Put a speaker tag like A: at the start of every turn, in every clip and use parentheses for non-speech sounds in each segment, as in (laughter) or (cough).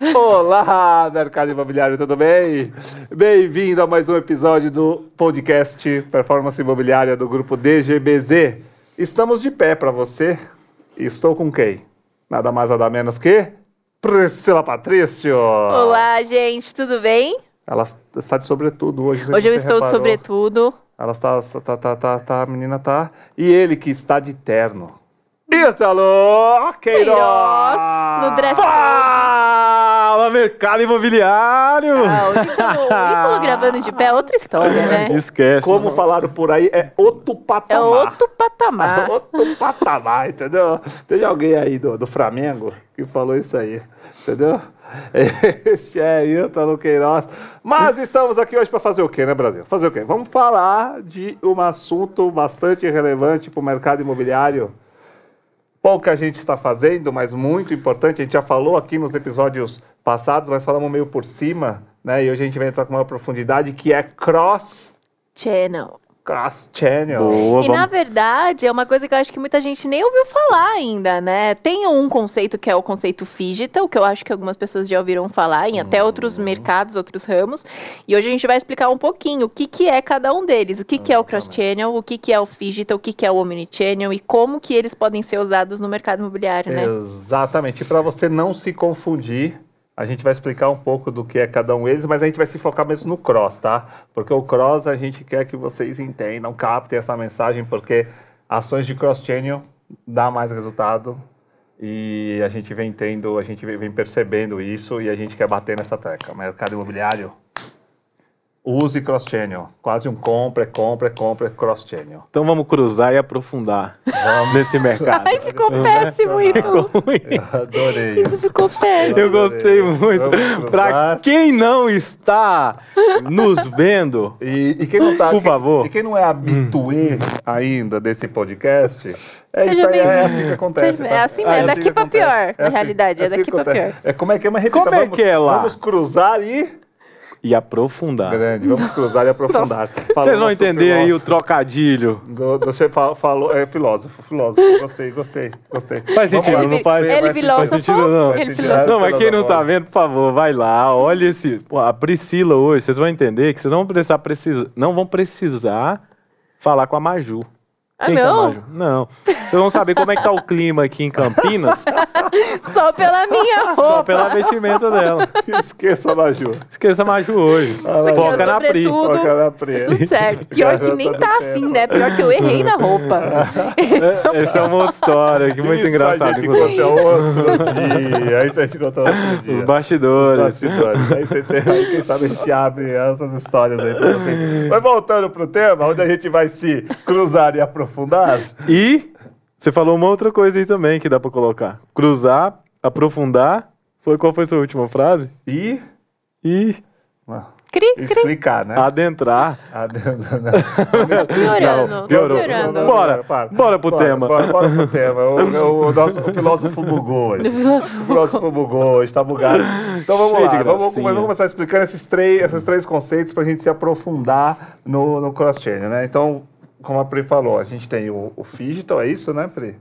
A: Olá, mercado imobiliário, tudo bem? Bem-vindo a mais um episódio do podcast Performance Imobiliária do grupo DGBZ. Estamos de pé para você. Estou com quem? Nada mais nada menos que Priscila Patrício.
B: Olá, gente, tudo bem?
A: Ela está de sobretudo hoje.
B: Hoje eu estou
A: reparou.
B: sobretudo.
A: Ela está, tá, tá, tá, tá, a menina tá. E ele que está de terno. Ítalo Queiroz!
B: Queiroz, no dress code.
C: Fala, mercado imobiliário!
B: Ah, o Ítalo, (laughs) gravando de pé é outra história, né?
C: Esquece.
A: Como
C: mano.
A: falaram por aí, é outro patamar.
B: É outro patamar.
A: Outro patamar, entendeu? Teve alguém aí do, do Flamengo que falou isso aí, entendeu? (laughs) Esse é Ítalo Queiroz. Mas estamos aqui hoje para fazer o quê, né, Brasil? Fazer o quê? Vamos falar de um assunto bastante relevante para o mercado imobiliário. Pouca gente está fazendo, mas muito importante. A gente já falou aqui nos episódios passados, mas falamos meio por cima, né? E hoje a gente vai entrar com maior profundidade, que é cross,
B: Channel.
A: Cross channel.
C: Boa,
B: E na
C: vamos...
B: verdade, é uma coisa que eu acho que muita gente nem ouviu falar ainda, né? Tem um conceito que é o conceito digital, que eu acho que algumas pessoas já ouviram falar em até outros mercados, outros ramos. E hoje a gente vai explicar um pouquinho o que, que é cada um deles. O que, que é o cross-channel, o que, que é o digital, o que, que é o omnichannel e como que eles podem ser usados no mercado imobiliário, né?
A: Exatamente. E para você não se confundir, a gente vai explicar um pouco do que é cada um deles, mas a gente vai se focar mesmo no cross, tá? Porque o cross a gente quer que vocês entendam, captem essa mensagem, porque ações de cross-channel dá mais resultado e a gente vem tendo, a gente vem percebendo isso e a gente quer bater nessa tecla. Mercado imobiliário, use cross-channel. Quase um compra, é compra, é compra, é cross-channel.
C: Então vamos cruzar e aprofundar nesse mercado.
B: Ai, ficou péssimo, Ítalo.
A: Eu adorei
B: Isso ficou péssimo.
C: Eu gostei muito.
A: Vamos
C: Pra
A: cruzar.
C: quem não está nos vendo,
A: E, e quem não tá,
C: Por
A: quem-
C: favor.
A: E quem não é habituê ainda desse podcast, é
B: Seja
A: isso aí, é
B: bem-vindo.
A: assim que acontece.
B: Seja-
A: tá?
B: é assim mesmo, é daqui
A: que
B: pra
A: acontece.
B: pior, na realidade, é
A: assim
B: daqui
A: acontece.
B: pior.
A: É como é que é, mas repita,
C: Como é
A: vamos,
C: que é lá?
A: Vamos cruzar e...
C: e aprofundar.
A: Grande, vamos cruzar e aprofundar.
C: Vocês vão entender aí o
A: filósofo.
C: trocadilho.
A: Do- Você fa- falou, é filósofo, filósofo. Gostei, gostei, gostei.
C: Faz
A: Vamos
C: sentido,
A: lá.
C: não faz?
B: Ele
A: Vai
C: Faz
B: filósofo,
C: sentido, não.
B: ele
A: Faz
B: filósofo.
A: sentido.
C: Não, mas quem não tá
A: Filósofo.
C: vendo, por favor, vai lá, olha esse. Pô, a Priscila hoje, vocês vão entender que vocês não vão precisar, precisa, não vão precisar falar com a Maju.
B: Ah,
C: Quem é
B: não?
C: Maju? Não. Vocês vão saber como é que tá o clima aqui em Campinas (laughs)
B: Só pela minha
C: só
B: roupa.
C: pela vestimenta dela.
A: Esqueça a Maju.
C: Esqueça a Maju hoje.
B: Isso é
C: Foca na Pri.
A: Foca na Pri.
B: Tudo certo. Pior que nem tá assim,
A: tempo.
B: né? Pior que eu errei na roupa. (laughs)
C: Essa é uma outra história que muito
A: Isso
C: engraçada.
A: a gente conta outro dia. Aí a gente conta outro dia.
C: Os bastidores.
A: bastidores. Aí você tem, aí quem sabe a gente abre essas histórias aí pra você. Mas voltando pro tema, onde a gente vai se cruzar e aprofundar.
C: E você falou uma outra coisa aí também que dá pra colocar. Cruzar, aprofundar. Foi qual foi sua última frase?
A: E
C: E
B: Cri, cri.
A: explicar, né?
C: adentrar.
B: Piorando.
C: Não, piorou.
B: Piorando.
C: Bora, bora pro tema.
A: Bora, bora pro tema. O, o- o nosso o filósofo bugou hoje. O filósofo bugou hoje, tá bugado. Então vamos
C: Cheio de
A: lá, vamos, vamos começar explicando esses três, esses três conceitos pra gente se aprofundar no, no cross-chain, né? Então, como a Pri falou, a gente tem o, o Digital, é isso, né, Pri?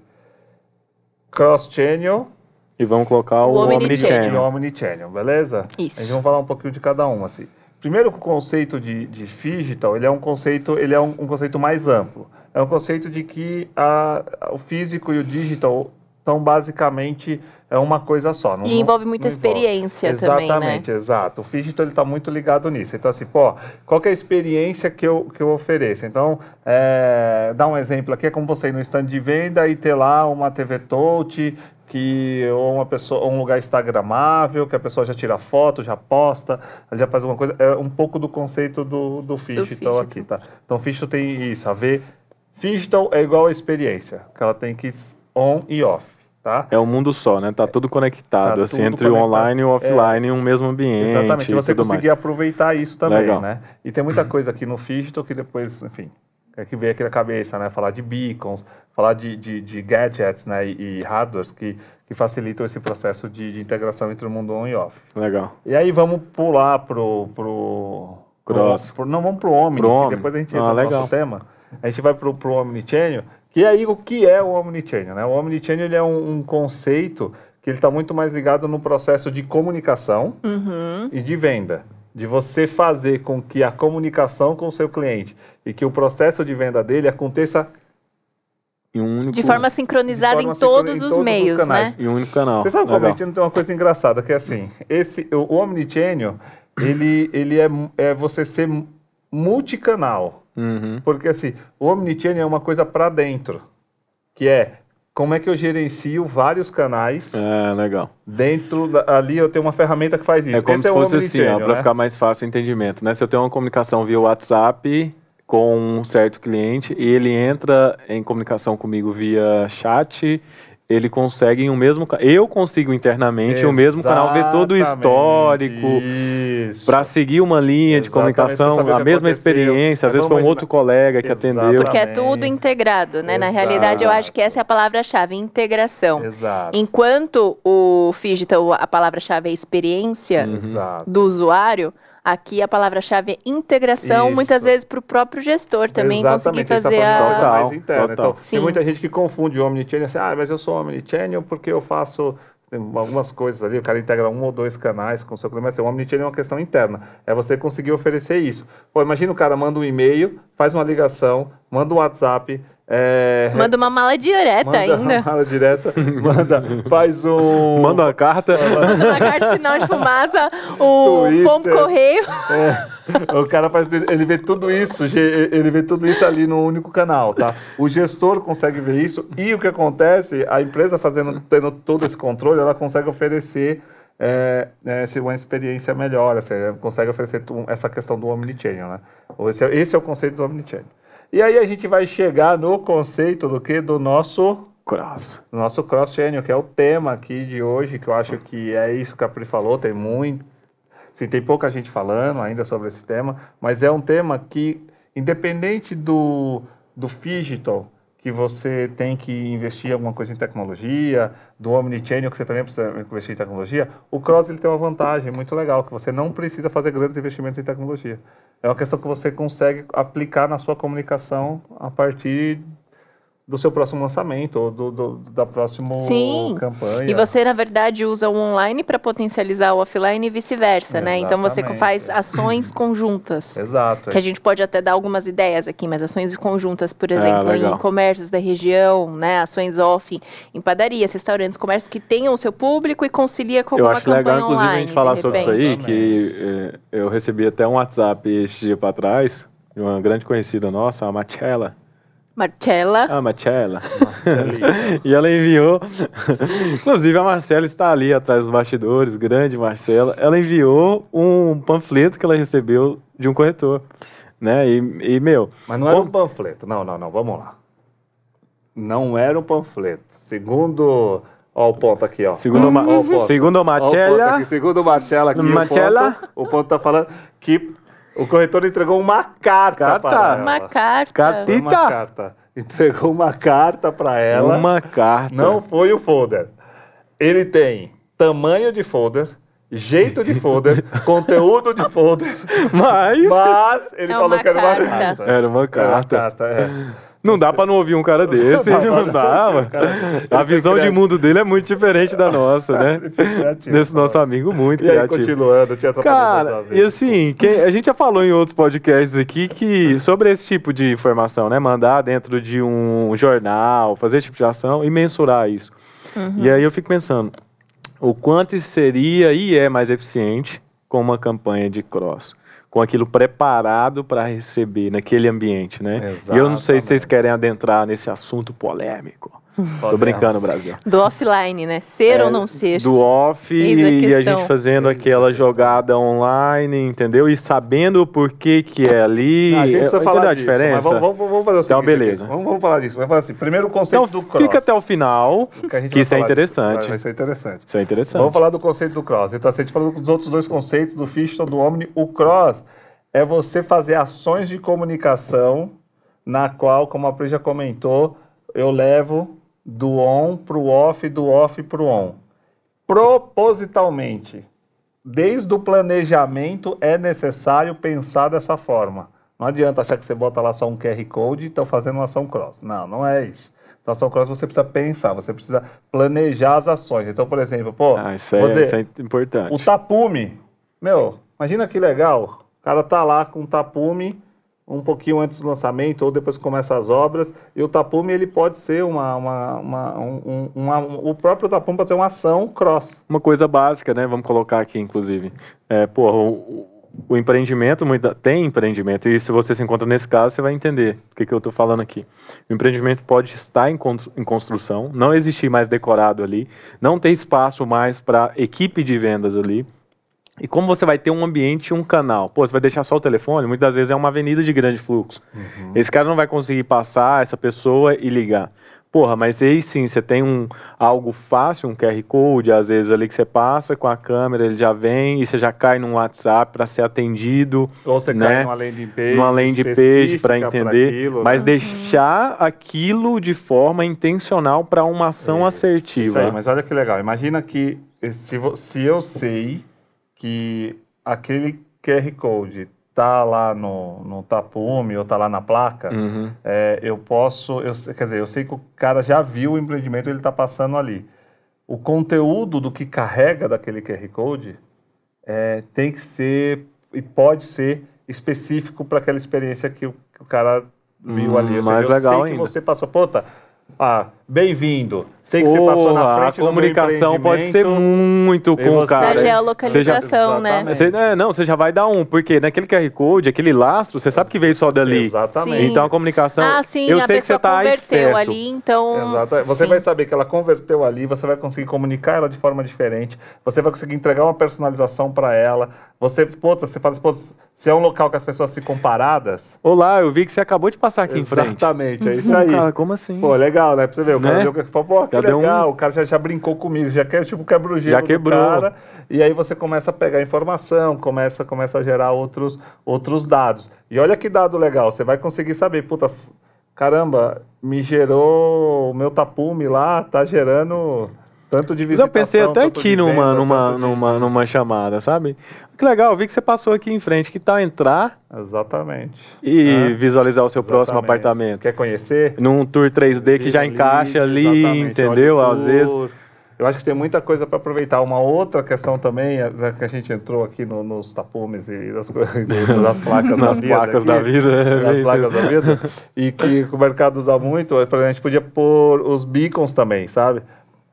A: Cross-channel
C: E vamos colocar o,
B: O
A: e
B: Omnichannel.
A: o
C: Omnichannel.
A: Omnichannel, beleza?
B: Isso.
A: A gente vai falar um pouquinho de cada um, assim. Primeiro, o conceito de, de digital, ele é um conceito, ele é um, um conceito mais amplo. É um conceito de que a, o físico e o digital estão basicamente é uma coisa só. Não,
B: E envolve muita
A: não envolve.
B: experiência também, né?
A: Exatamente, exato. O digital ele está muito ligado nisso. Então, assim, pô, qual que é a experiência que eu, que eu ofereço? Então, é, dá um exemplo aqui, é como você ir no stand de venda e ter lá uma TV touch, que ou uma pessoa, ou um lugar instagramável, que a pessoa já tira foto, já posta, já faz alguma coisa. É um pouco do conceito do, do digital. aqui, tá? Então, digital tem isso, a ver. Digital é igual a experiência, que ela tem que on e off, tá?
C: É um mundo só, né? Tá tudo conectado,
A: Tá
C: assim,
A: tudo
C: entre o online e o offline em um mesmo ambiente.
A: Exatamente,
C: e
A: você conseguir aproveitar isso também,
C: Legal.
A: né? E tem muita coisa aqui no digital que depois, enfim, é que veio aqui na cabeça, né? Falar de beacons, falar de, de, de gadgets, né? E, e hardwares que, que facilitam esse processo de, de integração entre o mundo on e off.
C: mais. Legal.
A: E aí vamos pular pro... pro
C: Cross.
A: pro- não, vamos pro Omni,
C: Pro
A: que
C: Omni.
A: depois a gente
C: Ah,
A: entra no
C: legal.
A: nosso tema. A gente vai pro, pro Omnichannel, que aí o que é o Omnichannel, né? O Omnichannel ele é um, um conceito que ele está muito mais ligado no processo de comunicação
B: Uhum.
A: e de venda. De você fazer com que a comunicação com o seu cliente e que o processo de venda dele aconteça
C: Em um único,
B: De forma sincronizada
A: De forma
B: em todos
A: sincro- em
B: os
A: todos os
B: meios,
A: canais.
B: né?
C: em um único canal.
A: Você sabe que o. Omnichannel tem uma coisa engraçada, que é assim, esse, o, o Omnichannel, ele, ele é, é você ser multicanal.
C: Uhum.
A: Porque assim, o Omnichannel é uma coisa para dentro, que é como é que eu gerencio vários canais
C: É, legal.
A: dentro da, ali eu tenho uma ferramenta que faz isso.
C: É como
A: Esse
C: se
A: é
C: fosse assim,
A: Omnichannel,
C: para
A: né?
C: ficar mais fácil o entendimento, né? Se eu tenho uma comunicação via WhatsApp com um certo cliente e ele entra em comunicação comigo via chat, ele consegue em um mesmo, eu consigo internamente um mesmo canal ver todo o histórico, para seguir uma linha de
A: Exatamente,
C: comunicação,
A: você saber o
C: a mesma
A: aconteceu.
C: experiência, às
A: Mas
C: vezes foi um
A: vamos
C: outro colega que
A: Exatamente.
C: atendeu.
B: Porque é tudo integrado, né? Na
A: Exato.
B: realidade, eu acho que essa é a palavra-chave, integração.
A: Exato.
B: Enquanto o Digital, a palavra-chave é experiência
C: Uhum.
B: Do usuário, aqui a palavra-chave é integração,
A: Isso.
B: muitas vezes para o próprio gestor também conseguir
A: Exatamente, ele tá
B: fazer
A: uma
B: a...
A: coisa mais
C: Total,
A: interna.
C: total.
A: Então,
B: Sim.
A: tem muita gente que confunde o Omnichannel assim, ah, mas eu sou Omnichannel porque eu faço tem algumas coisas ali, o cara integra um ou dois canais com o seu cliente, mas assim, o Omnichannel é uma questão interna, é você conseguir oferecer isso. Pô, imagina o cara manda um e-mail, faz uma ligação, manda um WhatsApp, é,
B: Manda uma mala direta
A: manda
B: ainda.
A: uma mala direta, manda, faz um...
C: Manda uma carta.
B: Manda uma carta de sinal de fumaça, o
A: Twitter.
B: pombo correio.
A: É, o cara faz, ele vê tudo isso, ele vê tudo isso ali no único canal, tá? O gestor consegue ver isso e o que acontece, a empresa fazendo, tendo todo esse controle, ela consegue oferecer é, é, uma experiência melhor, assim, ela consegue oferecer essa questão do omnichannel, né? Esse é, esse é o conceito do omnichannel. E aí a gente vai chegar no conceito do que? Do nosso
C: Cross.
A: nosso cross-channel, que é o tema aqui de hoje, que eu acho que é isso que a Pri falou, tem muito, assim, tem pouca gente falando ainda sobre esse tema, mas é um tema que, independente do, do digital, que você tem que investir alguma coisa em tecnologia, do omnichannel, que você também precisa investir em tecnologia, o cross ele tem uma vantagem muito legal, que você não precisa fazer grandes investimentos em tecnologia. É uma questão que você consegue aplicar na sua comunicação a partir do seu próximo lançamento ou do, do- da próxima
B: Sim.
A: campanha.
B: E você, na verdade, usa o online para potencializar o offline e vice-versa, né? Então você faz ações conjuntas. (clears throat)
A: Exato.
B: Que a gente pode até dar algumas ideias aqui, mas ações conjuntas, por exemplo, em
C: legal.
B: comércios da região, né? Ações off em padarias, restaurantes, comércios que tenham o seu público e concilia com
C: Eu
B: uma
C: acho
B: campanha
C: legal, inclusive,
B: online.
C: a gente falar sobre isso aí, que é, eu recebi até um WhatsApp esse dia para trás, de uma grande conhecida nossa, a Marcella.
B: Marcella.
C: A (laughs) Marcella. e ela enviou. Inclusive, a Marcela está ali atrás dos bastidores, grande Marcela. Ela enviou um panfleto que ela recebeu de um corretor. Né? E, e, meu,
A: Mas não era um panfleto. Não, não, não. Vamos lá. Não era um panfleto. Segundo. Ó, o ponto aqui, ó.
C: segundo,
A: Ó,
C: Ma-
A: ó o ponto.
C: segundo a
A: Ó o ponto
C: Marcella,
A: aqui. Segundo o Marcella aqui,
C: Marcella.
A: o ponto, o ponto tá falando que o corretor entregou uma carta,
C: Carta.
A: para ela.
B: Uma carta.
C: Carta.
A: Foi uma carta. Entregou uma carta para ela.
C: uma carta.
A: Não foi o folder. Ele tem tamanho de folder, jeito de folder, (laughs) conteúdo de folder,
C: Mas
A: mas ele
B: É
A: falou que era uma
B: carta.
A: carta.
C: era uma
A: Era uma
C: carta.
A: carta, é.
C: Não dá pra não ouvir um cara desse,
A: Não dá
C: mano.
A: Cara,
C: A visão de mundo dele é muito diferente da nossa, né? (laughs)
A: Criativo,
C: Desse nosso amigo muito
A: E aí,
C: criativo.
A: continuando, eu tinha
C: Cara, e assim, quem- a gente já falou em outros podcasts aqui que sobre esse tipo de informação, né? Mandar dentro de um jornal, fazer esse tipo de ação e mensurar isso. E aí eu fico pensando, o quanto seria e é mais eficiente com uma campanha de cross. Com aquilo preparado para receber naquele ambiente, né? E eu não sei se vocês
A: Exatamente.
C: querem adentrar nesse assunto polêmico. Tô
A: Podemos.
C: brincando, Brasil.
B: Do offline, né? Ser
C: É,
B: ou não ser.
C: Do off
B: a
C: e a gente fazendo aquela jogada online, entendeu? E sabendo o porquê que é ali.
A: A gente precisa
C: Entendeu
A: falar
C: a
A: disso,
C: diferença?
A: mas vamos, vamos, vamos fazer o
C: Então,
A: seguinte aqui.
C: beleza.
A: Vamos, vamos falar disso. Vamos falar assim. Primeiro o conceito
C: Então
A: do cross.
C: fica até o final,
A: que,
C: que isso é
A: falar disso.
C: interessante.
A: Vai, vai ser interessante.
C: Isso é interessante.
A: Vamos falar do conceito do cross. Então, assim, a gente falou dos outros dois conceitos, do Fichton, do Omni. O cross é você fazer ações de comunicação na qual, como a Pri já comentou, eu levo do on para o off, do off para o on. Propositalmente, desde o planejamento é necessário pensar dessa forma. Não adianta achar que você bota lá só um QR Code e está fazendo uma ação cross. Não, não é isso. Na ação cross você precisa pensar, você precisa planejar as ações. Então, por exemplo, pô,
C: Ah, isso é,
A: dizer,
C: isso é importante.
A: o tapume, meu, imagina que legal. O cara tá lá com o tapume um pouquinho antes do lançamento ou depois que começa as obras. E o tapume ele pode ser uma, uma, uma, um, um- uma- o próprio tapume pode ser uma ação cross.
C: Uma coisa básica, né? Vamos colocar aqui, inclusive. É, porra, o, o- empreendimento tem empreendimento, e se você se encontra nesse caso, você vai entender o que, que eu estou falando aqui. O empreendimento pode estar em construção, não existir mais decorado ali, não ter espaço mais para equipe de vendas ali. E como você vai ter um ambiente, um canal? Pô, você vai deixar só o telefone? Muitas vezes é uma avenida de grande fluxo. Esse cara não vai conseguir passar essa pessoa e ligar. Porra, mas aí sim, você tem um algo fácil, um QR Code, às vezes ali que você passa com a câmera, ele já vem e você já cai num WhatsApp para ser atendido.
A: Ou você
C: Né?
A: cai numa landing page.
C: numa landing page para entender,
A: aquilo,
C: mas
A: né?
C: deixar aquilo de forma intencional para uma ação
A: Isso
C: assertiva.
A: aí, mas olha que legal. Imagina que se, se eu sei que aquele QR Code tá lá no, no tapume ou tá lá na placa,
C: Uhum.
A: é, eu posso, eu, quer dizer, eu sei que o cara já viu o empreendimento, ele está passando ali. O conteúdo do que carrega daquele QR Code é, tem que ser e pode ser específico para aquela experiência que o, que o cara viu
C: Hum,
A: ali. Seja,
C: mais
A: eu
C: legal
A: sei que
C: ainda.
A: você passou, puta, ah, bem-vindo. Sei que você passou na frente
C: a
A: do meu
C: comunicação pode ser muito com o
A: você-
C: cara.
B: Da
A: Cara,
B: geolocalização, né?
A: exatamente.
C: Você, é, não, você já vai dar um, porque naquele QR Code, aquele lastro, você sabe que veio só dali.
A: Exatamente.
B: Sim.
C: Então a comunicação.
B: Ah, sim,
C: eu
B: a
C: sei que você
B: pessoa
C: tá
B: converteu
C: perto.
B: ali, então.
A: Exato. Você
B: Sim.
A: vai saber que ela converteu ali, você vai conseguir comunicar ela de forma diferente, você vai conseguir entregar uma personalização para ela. Você, pô, você fala assim, pô, se é um local que as pessoas ficam paradas.
C: Olá, eu vi que você acabou de passar aqui em frente.
A: Exatamente, é isso aí.
C: Cara, como assim?
A: Pô, legal, né? Pra você ver, o cara
C: Né?
A: viu que pô, pô, que
C: Já
A: legal, o cara já, já brincou comigo, já quer, tipo, quebra o gelo
C: Já quebrou.
A: cara, e aí você começa a pegar informação, começa, começa a gerar outros, outros dados. E olha que dado legal, você vai conseguir saber, puta, caramba, me gerou o meu tapume lá, tá gerando tanto de
C: Mas
A: visitação,
C: eu pensei até aqui numa,
A: venda,
C: numa,
A: de-
C: numa, numa chamada, sabe? Que legal, vi que você passou aqui em frente, que tal entrar
A: Exatamente.
C: e
A: É.
C: visualizar o seu próximo
A: Exatamente.
C: apartamento.
A: Quer conhecer?
C: Num tour 3D que já
A: Ali,
C: encaixa ali,
A: exatamente,
C: entendeu? Às vezes.
A: Eu acho que tem muita coisa para aproveitar. Uma outra questão também, é, que a gente entrou aqui no- nos tapumes e (laughs) (laughs) nas, co- nas placas da vida.
C: placas
A: aqui,
C: da vida, é,
A: Nas
C: bem
A: placas da vida. E que o mercado usa muito. exemplo, A gente podia pôr os beacons também, sabe?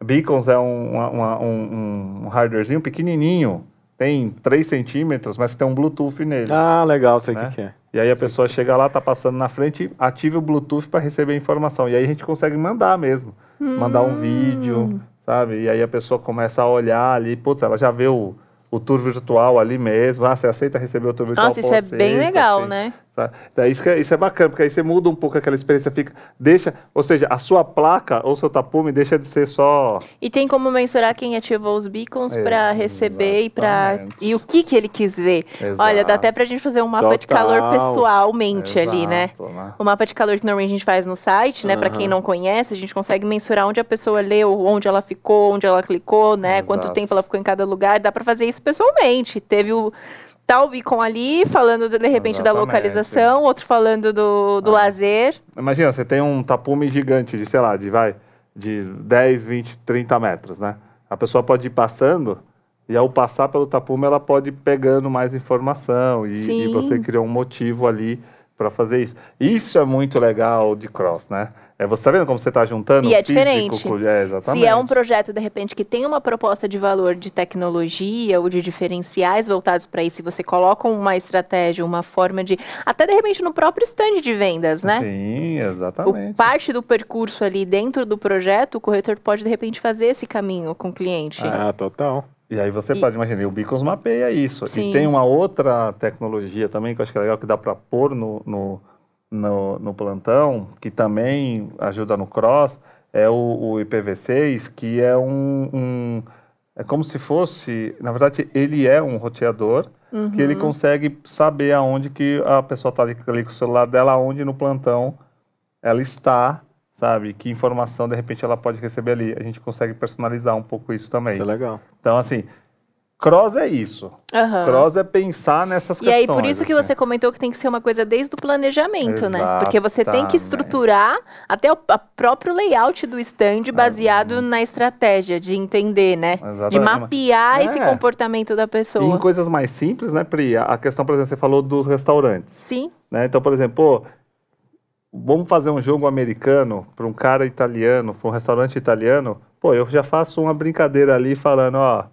A: Beacons é um, uma- um, um hardwarezinho pequenininho. Tem 3 centímetros, mas tem um Bluetooth nele.
C: Ah, legal, sei o
A: né?
C: que, que é.
A: E aí a pessoa chega lá, tá passando na frente, ative o Bluetooth para receber a informação. E aí a gente consegue mandar mesmo. Mandar um vídeo, sabe? E aí a pessoa começa a olhar ali, putz, ela já vê o, o tour virtual ali mesmo. Ah, você aceita receber o tour virtual?
B: Nossa,
A: Pô,
B: isso é
A: aceito,
B: bem legal,
A: assim,
B: né?
A: Daí isso, é, isso é bacana, porque aí você muda um pouco aquela experiência, fica, deixa, ou seja, a sua placa ou seu tapume deixa de ser só
B: E tem como mensurar quem ativou os beacons para receber e para e o que que ele quis ver. Olha, dá
A: Exato.
B: até pra gente fazer um mapa de calor
C: Total.
B: pessoalmente ali, né?
A: Exato, né?
B: O mapa de calor que normalmente a gente faz no site, né? Pra quem não conhece, a gente consegue mensurar onde a pessoa leu, onde ela ficou, onde ela clicou, né? Quanto
A: Exato.
B: tempo ela ficou em cada lugar. Dá pra fazer isso pessoalmente. Teve o tal beacon ali falando de, repente da
A: Exatamente.
B: localização, outro falando do, do
A: Ah.
B: lazer.
A: Imagina, você tem um tapume gigante de, sei lá, de vai, de 10, 20, 30 metros, né? A pessoa pode ir passando e ao passar pelo tapume ela pode ir pegando mais informação e, e você criou um motivo ali para fazer isso. Isso é muito legal de cross, né? É você tá vendo como você está juntando
B: E é
A: físico
B: diferente.
A: com- é, exatamente.
B: Se é um projeto, de repente, que tem uma proposta de valor de tecnologia ou de diferenciais voltados para isso, e você coloca uma estratégia, uma forma de. Até de repente no próprio stand de vendas, né?
A: Sim,
B: O,
A: exatamente.
B: parte do percurso ali dentro do projeto, o corretor pode de repente fazer esse caminho com o cliente.
C: Ah, total.
A: E aí você
B: E-
A: pode imaginar, o Beacons mapeia isso.
B: Sim.
A: E tem uma outra tecnologia também que eu acho que é legal que dá para pôr no, no, no, no plantão, que também ajuda no cross, é o, o IPv6, que é um, um- É como se fosse. Na verdade, ele é um roteador que ele consegue saber aonde que a pessoa está ali, ali com o celular dela, aonde no plantão ela está, sabe? Que informação de repente ela pode receber ali. A gente consegue personalizar um pouco isso também.
C: Isso é legal.
A: Então, assim, Cross é isso.
B: Aham.
A: Cross é pensar nessas
B: E
A: questões.
B: aí, por isso que
A: assim.
B: você comentou que tem que ser uma coisa desde o planejamento, né? Porque você tem que
A: Exatamente.
B: estruturar até o próprio layout do stand baseado na estratégia de entender, né? De
A: Exatamente.
B: mapear esse
A: É.
B: comportamento da
A: E em
B: pessoa.
A: coisas mais simples, né, Pri? A questão, por exemplo, você falou dos restaurantes.
B: Sim,
A: Né? Então, por exemplo, pô, vamos fazer um jogo americano para um cara italiano, para um restaurante italiano. Pô, eu já faço uma brincadeira ali falando, ó,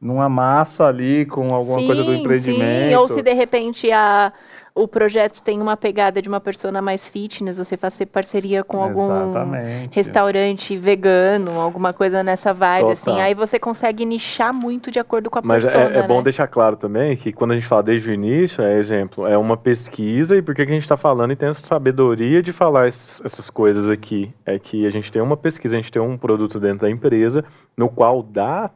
A: numa massa ali com alguma coisa do
B: sim,
A: empreendimento.
B: sim. Ou se de repente a, o projeto tem uma pegada de uma persona mais fitness, você fazer parceria com algum
A: Exatamente.
B: restaurante vegano, alguma coisa nessa vibe, assim.
C: Total.
B: Aí você consegue nichar muito de acordo com a
C: Mas
B: persona,
C: é, é bom
B: né?
C: deixar claro também que quando a gente fala desde o início, é exemplo, é uma pesquisa e por que que a gente está falando e tem essa sabedoria de falar es- essas coisas aqui? É que a gente tem uma pesquisa, a gente tem um produto dentro da empresa no qual dá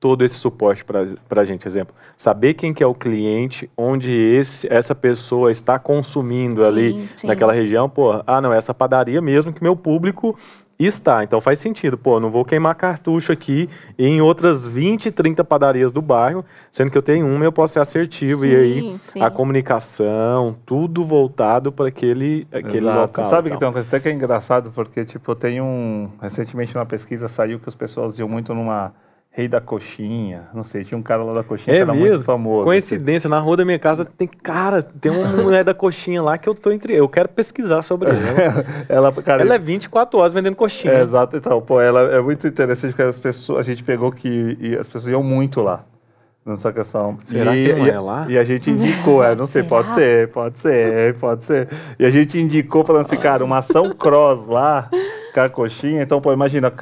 C: todo esse suporte para a gente. Exemplo, saber quem que é o cliente, onde esse, essa pessoa está consumindo ali
B: Sim, sim.
C: naquela região, pô, ah não, essa padaria mesmo que meu público está, então faz sentido, pô, não vou queimar cartucho aqui em outras 20, 30 padarias do bairro, sendo que eu tenho uma e eu posso ser assertivo, e aí
B: Sim, sim.
C: a comunicação, tudo voltado para aquele, aquele
A: Exato.
C: local.
A: Sabe que tem uma coisa até que é engraçado, porque, tipo, tem um... Recentemente uma pesquisa saiu que as pessoas iam muito numa Rei da Coxinha, não sei, tinha um cara lá da Coxinha que
C: É
A: era
C: mesmo?
A: muito famoso. assim.
C: Coincidência, na rua da minha casa tem, cara, tem uma mulher da coxinha lá que eu tô entre. Eu quero pesquisar sobre ela. (laughs)
A: Ela, cara,
C: Ela é 24 horas vendendo coxinha.
A: É, exato, então, pô, ela é muito interessante porque as pessoas, a gente pegou que e as pessoas iam muito lá nessa questão.
C: Será
A: e,
C: que não
A: e-
C: é lá?
A: E a gente indicou, é, não sei,
B: Será?
A: pode ser, pode ser, pode ser. E a gente indicou falando assim, cara, uma ação cross lá, com a coxinha, então, pô, imagina,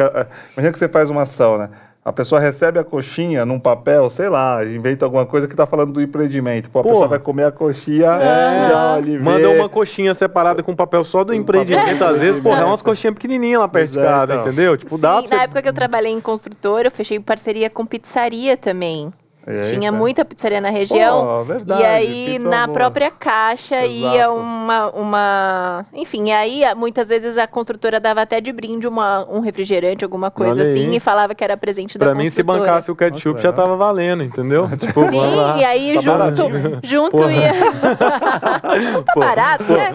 A: imagina que você faz uma ação, né? A pessoa recebe a coxinha num papel, sei lá, inventa alguma coisa que tá falando do empreendimento. Pô, a
C: Porra.
A: pessoa vai comer a coxinha,
B: É.
A: já ali
C: Manda uma coxinha separada com papel só do
A: Um
C: empreendimento,
A: papel
C: às vezes, porra, é umas coxinhas pequenininhas lá perto de
A: Pois é,
C: casa, entendeu? Tipo, dá
B: Sim,
C: pra você...
B: na época que eu trabalhei em construtora, eu fechei parceria com pizzaria também.
A: É,
B: Tinha
A: é.
B: muita pizzaria na região.
A: Pô, verdade,
B: e aí,
A: pizza
B: na
A: boa.
B: própria caixa, ia
A: Exato.
B: uma, uma. Enfim, aí a- muitas vezes a construtora dava até de brinde uma, um refrigerante, alguma coisa
C: Olha
B: assim,
C: aí.
B: e falava que era presente da
C: Pra mim, se bancasse o ketchup,
A: Nossa,
C: já tava valendo, entendeu? (laughs) Tipo, vamos
B: Sim,
C: lá.
B: e aí
A: Tá
B: junto,
A: baratinho,
B: junto
C: Porra.
B: ia. Mas (laughs) tá barato, né?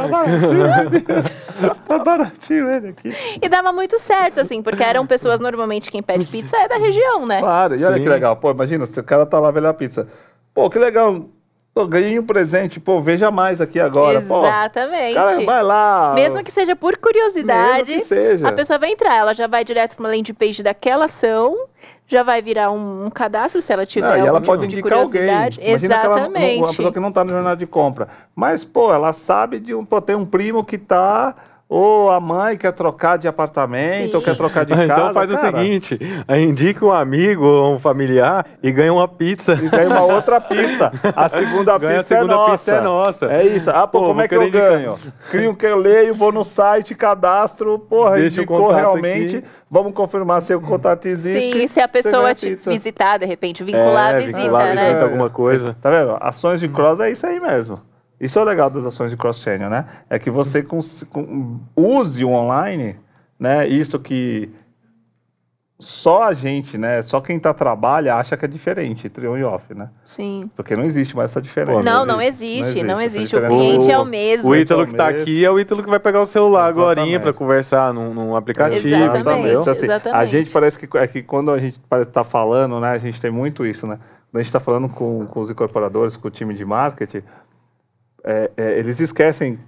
A: Tá baratinho ele aqui.
B: E dava muito certo, assim, porque eram pessoas, normalmente, quem pede pizza é da região, né?
A: Claro, e olha
C: Sim.
A: que legal. Pô, imagina, se o cara tá lá a pizza. Pô, que legal. Pô, ganhei um presente. Pô, veja mais aqui agora. Pô,
B: Exatamente.
A: cara, vai lá.
B: Mesmo que seja por curiosidade,
A: seja.
B: a pessoa vai entrar, ela já vai direto para uma landing page daquela ação, já vai virar um, um cadastro se ela tiver
A: Não, e ela
B: algum
A: pode
B: tipo de
A: indicar alguém.
B: curiosidade.
A: Imagina que ela
B: Exatamente.
A: uma pessoa que não tá no jornal de compra. Mas, pô, ela sabe de um. Pô, tem um primo que tá. Ou a mãe quer trocar de apartamento,
B: Sim.
A: ou quer trocar de casa.
C: então faz o
A: cara,
C: seguinte, aí indica um amigo ou um familiar e ganha uma pizza.
A: E ganha uma outra (laughs) pizza. A segunda
C: Ganha a
A: pizza
C: segunda
A: é nossa.
C: pizza é nossa.
A: É isso. Ah, pô,
C: Pô,
A: como é que eu
C: indicar.
A: ganho? Crio que eu leio, vou no site, cadastro, porra,
C: Deixa o
A: indicou
C: contato
A: realmente.
C: aqui.
A: Vamos confirmar se o contato existe.
B: Sim, se a pessoa te
A: pizza.
B: visitar, de repente, vincular
C: É,
B: a visita,
C: vincular a
B: né?
C: visita. alguma coisa.
A: Tá vendo? Ações de cross é isso aí mesmo. Isso é o legal das ações de cross-channel, né? É que você use o online, né? Isso que só a gente, né? Só quem tá trabalha acha que é diferente entre on e off, né?
B: Sim.
A: Porque não existe mais essa diferença.
C: Pô,
B: Não, não existe, não
A: essa
B: existe. O cliente é o mesmo.
C: O Ítalo que tá
A: mesmo.
C: aqui é o Ítalo que vai pegar o celular agora para conversar num, num aplicativo,
B: Exatamente.
C: entendeu?
A: Então, assim, A
B: exatamente.
A: gente parece que, é que quando a gente tá falando, né? A gente tem muito isso, né? Quando a gente está falando com, com os incorporadores, com o time de marketing, é, é, eles esquecem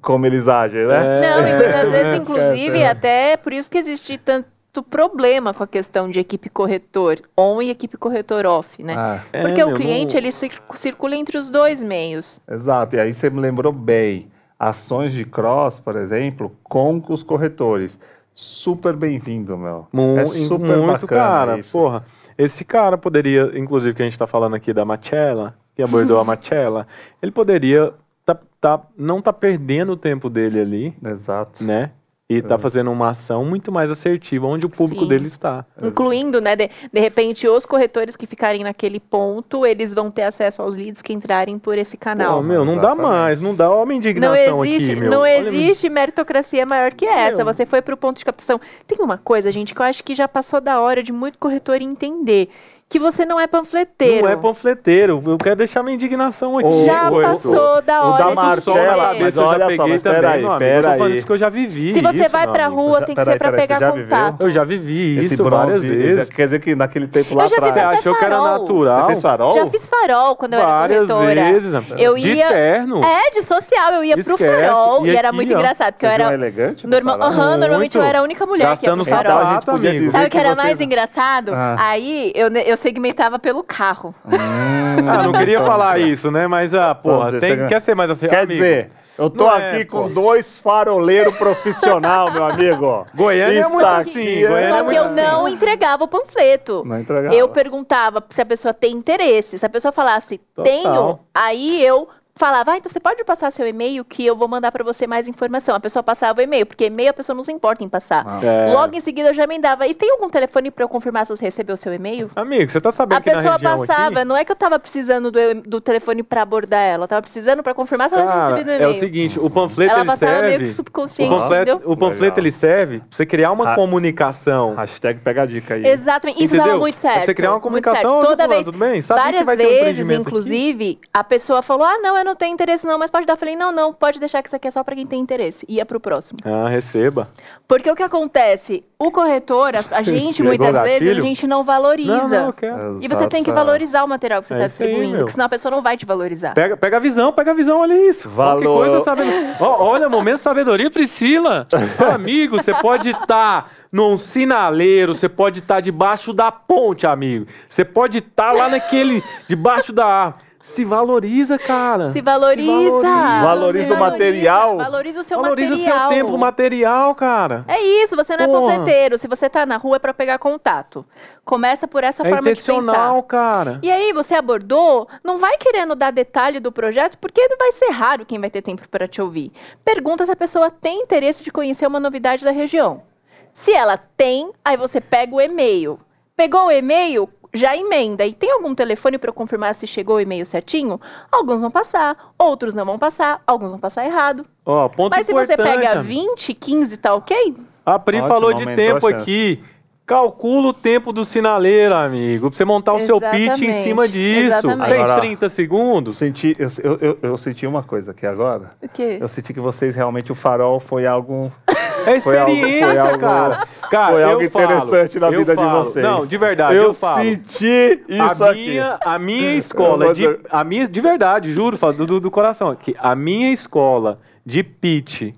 A: como eles agem, né?
B: Não, e muitas (laughs) vezes, inclusive,
A: é.
B: até por isso que existe tanto problema com a questão de equipe corretor on e equipe corretor off, né?
A: Ah,
C: É,
B: Porque o
C: meu,
B: cliente,
C: não-
B: ele cir- circula entre os dois meios.
A: exato. E aí você me lembrou bem. Ações de cross, por exemplo, com os corretores. Super bem-vindo, meu.
C: Mu-
A: é super
C: muito,
A: bacana
C: cara.
A: isso.
C: Porra, esse cara poderia, inclusive, que a gente tá falando aqui da Machella, que abordou a Machella, ele poderia tá, tá, não tá perdendo o tempo dele ali,
A: Exato.
C: né? E tá fazendo uma ação muito mais assertiva, onde o público
B: Sim.
C: dele está.
B: Incluindo, né, de, de repente, os corretores que ficarem naquele ponto, eles vão ter acesso aos leads que entrarem por esse canal.
C: Pô, meu, não dá
A: Exatamente.
C: mais, não dá. Olha a minha
B: Não
C: indignação
B: existe,
C: aqui, meu.
B: não existe meritocracia maior que essa.
C: Meu.
B: Você foi para o ponto de captação. Tem uma coisa, gente, que eu acho que já passou da hora de muito corretor entender. Que você não é panfleteiro.
C: Não é panfleteiro. Eu quero deixar minha indignação aqui.
A: O-
B: Já
A: o-
B: passou da
A: o
B: hora
A: da
B: de
A: Marcela,
B: ser.
A: mas
C: eu já
A: olha só,
C: peguei
A: mas
C: também. Eu tô falando
A: peraí.
C: isso que eu já vivi.
B: Se você
C: isso,
B: vai pra
C: amigo.
B: rua,
A: já-
B: tem que ser pra
A: você
B: pegar
A: já viveu?
B: contato.
C: Eu já vivi
A: Esse
C: isso várias
A: bronze,
C: vezes.
A: Quer dizer que naquele tempo lá
B: Eu
A: atrás.
C: Você achou que era natural?
A: Você fez farol?
B: Já fiz farol quando eu
C: Várias
B: era corretora.
C: vezes.
B: Eu
C: de
B: ia-
C: terno.
B: É, de social, eu ia pro
C: Esquece.
B: farol
C: E
B: era muito
C: ó,
B: engraçado, porque eu era.
A: elegante?
B: normalmente eu era a única mulher que ia pro farol. Sabe o que era mais engraçado?
A: Ah.
B: Aí eu, eu segmentava pelo carro.
C: Ah, não queria falar isso, né? Mas, ah, porra,
A: dizer,
C: tem, quer ser mais assim.
A: Quer
C: amigo,
A: dizer, eu tô
C: Não é,
A: aqui
C: pô.
A: com dois faroleiros profissional, meu amigo.
C: Goiânia é
A: Isso
C: muito assim,
A: é-
C: Goiânia
B: Só
C: é
B: que
C: muito
B: eu
C: assim.
B: não entregava o panfleto.
A: Não entregava.
B: Eu perguntava se a pessoa tem interesse. Se a pessoa falasse,
C: Total.
B: tenho, aí eu falava, ah, então você pode passar seu e-mail que eu vou mandar pra você mais informação. A pessoa passava o e-mail, porque e-mail a pessoa não se importa em passar.
A: Ah.
C: É.
B: Logo em seguida eu já emendava, e tem algum telefone pra eu confirmar se você recebeu o seu e-mail?
C: Amigo, você tá sabendo
B: A
C: que na
B: pessoa
C: região
B: passava,
C: aqui...
B: não é que eu tava precisando do, do telefone pra abordar ela, eu tava precisando pra confirmar se ela tinha recebido o
C: é
B: e-mail.
C: o seguinte, o panfleto
B: ela
C: ele
B: passava meio que
C: serve... O
B: subconsciente,
C: panfleto,
B: entendeu?
C: o panfleto
A: Legal.
C: ele serve pra você criar uma
A: Ah.
C: comunicação.
A: Hashtag pega a dica aí.
B: Exatamente, isso
C: Entendeu?
B: tava muito
C: É
B: certo.
C: pra você criar uma
B: muito
C: comunicação,
B: Toda vez,
C: tudo bem? Sabia que
B: várias
C: ter um
B: vezes,
C: empreendimento aqui?
B: inclusive, a pessoa falou, ah, não, eu não tenho interesse não, mas pode dar. Eu falei, não, não, pode deixar que isso aqui é só pra quem tem interesse. Ia pro próximo.
C: Ah, receba.
B: Porque o que acontece? O corretor, a, a gente,
C: o
B: muitas vezes, a gente não valoriza.
C: Não, não.
B: E você tem que valorizar o material que você
C: É
B: está
C: aí,
B: distribuindo, porque senão a pessoa não vai te valorizar.
C: Pega, pega a visão, pega a visão, olha isso.
A: Valor.
C: coisa, sabe? Ó, olha, momento de sabedoria, Priscila. Amigo, você pode estar num sinaleiro, você pode estar debaixo da ponte, amigo. Você pode estar lá naquele, debaixo da árvore. Se valoriza, cara.
B: Se valoriza!
A: Valoriza
B: Se
A: o material.
B: Valoriza o seu
C: Valoriza
B: material.
C: seu tempo material, cara.
B: É isso, você não é
C: Porra.
B: panfleteiro. Se você tá na rua é pra pegar contato. Começa por essa
C: É
B: forma de pensar.
C: intencional, cara.
B: E aí, você abordou, não vai querendo dar detalhe do projeto, porque vai ser raro quem vai ter tempo para te ouvir. Pergunta se a pessoa tem interesse de conhecer uma novidade da região. Se ela tem, aí você pega o e-mail. Pegou o e-mail, já emenda. E tem algum telefone para confirmar se chegou o e-mail certinho? Alguns vão passar, outros não vão passar, alguns vão passar errado.
C: Ó, ponto
B: Mas se você
C: importante,
B: pega
C: amigo.
B: 20, 15, tá ok?
C: A Pri
A: Ótimo,
C: falou de
A: aumentou
C: tempo
A: chance.
C: aqui. Calcula o tempo do sinaleiro, amigo. Pra você montar o seu pitch em
B: Exatamente,
C: cima disso.
B: exatamente.
C: Tem
A: Agora-
C: 30 segundos?
A: Senti, eu, eu, eu, eu senti uma coisa aqui agora.
B: O quê?
A: Eu senti que vocês realmente, o farol foi algo. (laughs)
C: É
A: algo- foi
C: experiência,
A: algo-
C: cara. Cara,
A: foi
C: eu
A: algo
C: falo,
A: interessante na
C: eu
A: vida de
C: falo.
A: vocês.
C: Não, de verdade, eu, falo.
A: senti isso
C: a
A: aqui.
C: minha, a minha escola
A: vou
C: de, a minha, de verdade, juro, falo do, do, do coração, que a minha escola de pitch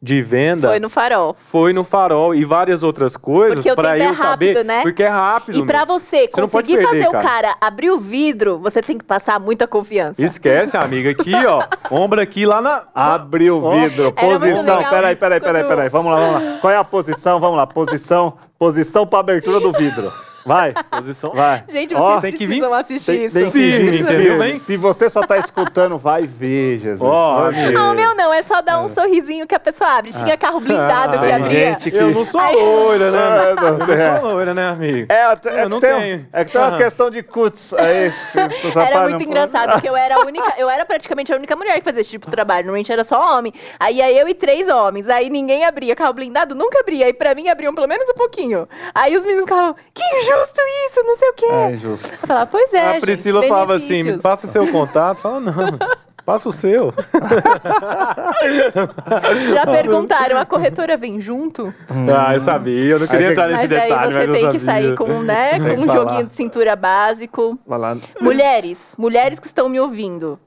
C: de venda
B: Foi no farol.
C: foi no farol e várias outras coisas
B: Porque o
C: pra
B: tempo é
C: eu saber,
B: rápido, né?
C: porque é rápido.
B: E pra
C: meu.
B: você
C: Você
B: conseguir
C: perder,
B: fazer o
C: cara.
B: cara abrir o vidro, você tem que passar muita confiança.
C: Esquece, amiga, aqui, ó, (laughs) ombro aqui lá na
A: Abre o vidro. Posição. Peraí, peraí, peraí, peraí. Vamos lá, vamos lá. Qual é a posição? Vamos lá. Posição. Posição pra abertura do vidro. Vai.
C: posição.
A: Vai.
B: Gente, vocês
C: tem que
B: precisam assistir
A: Tem,
B: isso.
A: tem que vir,
C: entendeu? Vem.
A: Se você só tá escutando, vai ver, Jesus.
C: Ó,
A: Vai
C: amigo.
A: ver.
B: Não, o meu não, é só dar um sorrisinho que a pessoa abre. Tinha carro blindado
C: Ah,
B: que abria.
A: gente que-
C: Eu não sou
B: Aí-
C: loira, né?
A: É, não,
C: Eu não
A: é.
C: sou loira, né, amigo?
A: É, é,
C: Eu
A: que
C: não
A: tem,
C: tenho.
A: é que tem uma
C: Ah.
A: questão de cuts aí. (laughs) esses
B: Era muito engraçado, porque eu era a única, eu era praticamente a única mulher que fazia esse tipo de trabalho. Normalmente era só homem. Aí ia eu e três homens. Aí ninguém abria. Carro blindado nunca abria. Aí pra mim abriam pelo menos um pouquinho. Aí os meninos ficavam, que injusto isso, não sei o quê.
A: É injusto.
B: Eu falava, pois é.
C: a Priscila
B: gente,
C: falava assim: me passa seu contato. Fala, não, passa o seu. (laughs)
B: Já perguntaram, a corretora vem junto?
C: Ah, eu sabia, eu não queria
A: Aí
C: entrar nesse
B: Mas aí
C: detalhe,
B: você
C: mas eu
B: tem que
C: sabia.
B: sair com, né,
A: Tem
B: com
A: que
B: um
A: falar.
B: joguinho de cintura básico.
A: Vai lá.
B: Mulheres, mulheres que estão me ouvindo.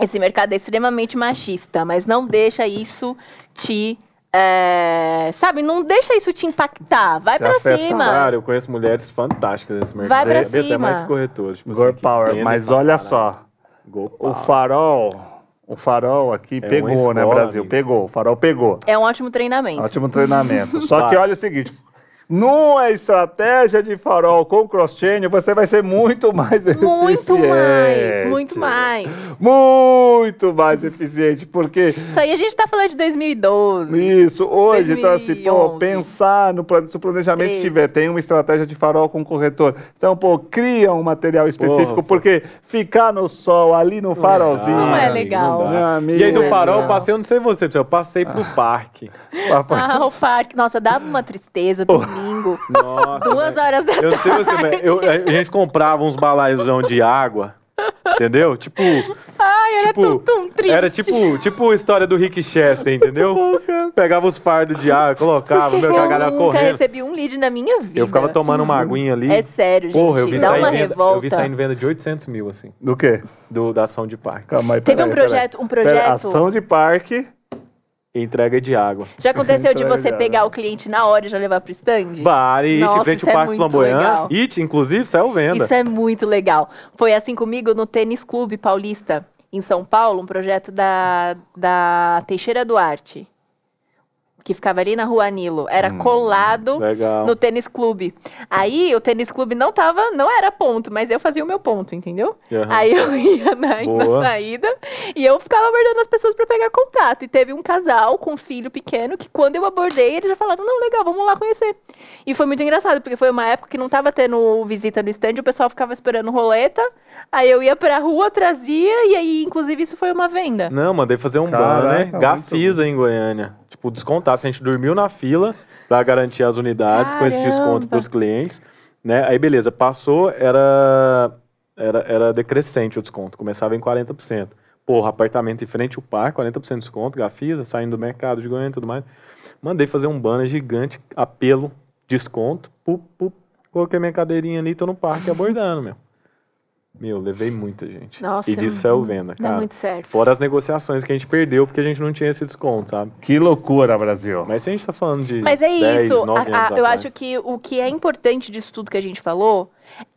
B: Esse mercado é extremamente machista, mas não deixa isso te. É, sabe, não deixa isso te impactar. Vai
A: Te
B: pra
A: afetar.
B: cima.
C: Cara, eu conheço mulheres fantásticas nesse mercado.
B: Vai pra
C: Sabia até
B: cima.
C: mais corretores. Tipo
A: Girl
C: assim,
A: Power. Mas olha
C: caralho.
A: só. O farol. O farol aqui
C: É
A: pegou,
C: escola,
A: né, Brasil?
C: amigo.
A: Pegou. O farol pegou.
B: É um ótimo treinamento.
A: Ótimo treinamento. Só que olha o seguinte. Numa estratégia de farol com cross-chain, você vai ser muito mais
B: Muito
A: eficiente.
B: mais, muito mais.
A: Muito mais eficiente, porque
B: Isso aí a gente tá falando de 2012.
A: isso, hoje, então assim, pô,
B: 2011.
A: pensar no se o planejamento
B: 13.
A: tiver, tem uma estratégia de farol com corretor. Então, pô, cria um material específico,
C: Porra.
A: porque ficar no sol, ali no farolzinho.
B: Não é legal.
C: não dá.
A: Meu amigo.
C: E aí do
B: Não é
C: farol, eu passei, eu não sei você, eu passei pro (laughs) parque.
B: Ah, o parque. Nossa, dava uma tristeza domingo. Domingo.
C: Nossa,
B: Duas horas da
C: Eu não sei você, mas eu- a gente comprava uns balaiozão de água. Entendeu? Tipo,
B: Ai, era
C: tipo,
B: tão, tão triste.
C: era tipo, tipo a história do Rick Chester, entendeu? Pegava os fardos de água, colocava, meu, a galera
B: eu nunca
C: correndo.
B: recebi um lead na minha vida.
C: Eu ficava tomando uma aguinha ali.
B: É sério, gente.
C: Porra, eu vi,
B: Dá
C: sair
B: uma
C: venda,
B: revolta.
C: eu vi saindo venda de 800 mil, assim,
A: Do quê?
C: do, da ação de parque.
A: Calma aí,
B: Teve um
A: peraí,
B: projeto, um
A: peraí. Pera,
B: projeto.
A: ação de parque.
C: Entrega de água.
B: Já aconteceu de você pegar o cliente na hora e já levar pro stand?
C: Vários,
B: Nossa,
C: em frente ao
B: é
C: Parque
B: muito
C: Flamboyant.
B: legal.
C: It, inclusive, saiu venda.
B: Isso é muito legal. Foi assim comigo no Tênis Clube Paulista, em São Paulo, um projeto da, da Teixeira Duarte, que ficava ali na Rua Nilo. Era colado
C: Legal.
B: no tênis clube. Aí o tênis clube não tava, não era ponto, mas eu fazia o meu ponto, entendeu?
C: Aham.
B: Aí eu (laughs) ia na, na saída e eu ficava abordando as pessoas pra pegar contato. E teve um casal com um filho pequeno que quando eu abordei, eles já falaram: "Não, legal, vamos lá conhecer". E foi muito engraçado, porque foi uma época que não tava tendo visita no stand, o pessoal ficava esperando roleta. Aí eu ia pra rua, trazia e aí inclusive isso foi uma venda.
C: Não, mandei fazer um
A: Caraca,
C: banner. Gafisa em Goiânia. Tipo, descontar. Se a gente dormiu na fila pra garantir as unidades com esse desconto
B: Caramba.
C: pros clientes. Né? Aí, beleza. Passou, era, era, era decrescente o desconto. Começava em 40%. Porra, apartamento em frente ao parque, 40% de desconto, Gafisa, saindo do mercado de Goiânia e tudo mais. Mandei fazer um banner gigante, apelo, desconto. Pup, pup, coloquei minha cadeirinha ali, tô no parque abordando, meu. Meu, levei muita gente.
B: Nossa,
C: e disso saiu venda, cara.
B: muito certo.
C: Fora as negociações que a gente perdeu porque a gente não tinha esse desconto, sabe?
A: Que loucura, Brasil.
C: Mas se a gente tá falando de.
B: Mas é
C: 10,
B: isso.
C: 9
B: a-
C: anos
B: a- eu
C: atrás.
B: acho que o que é importante disso tudo que a gente falou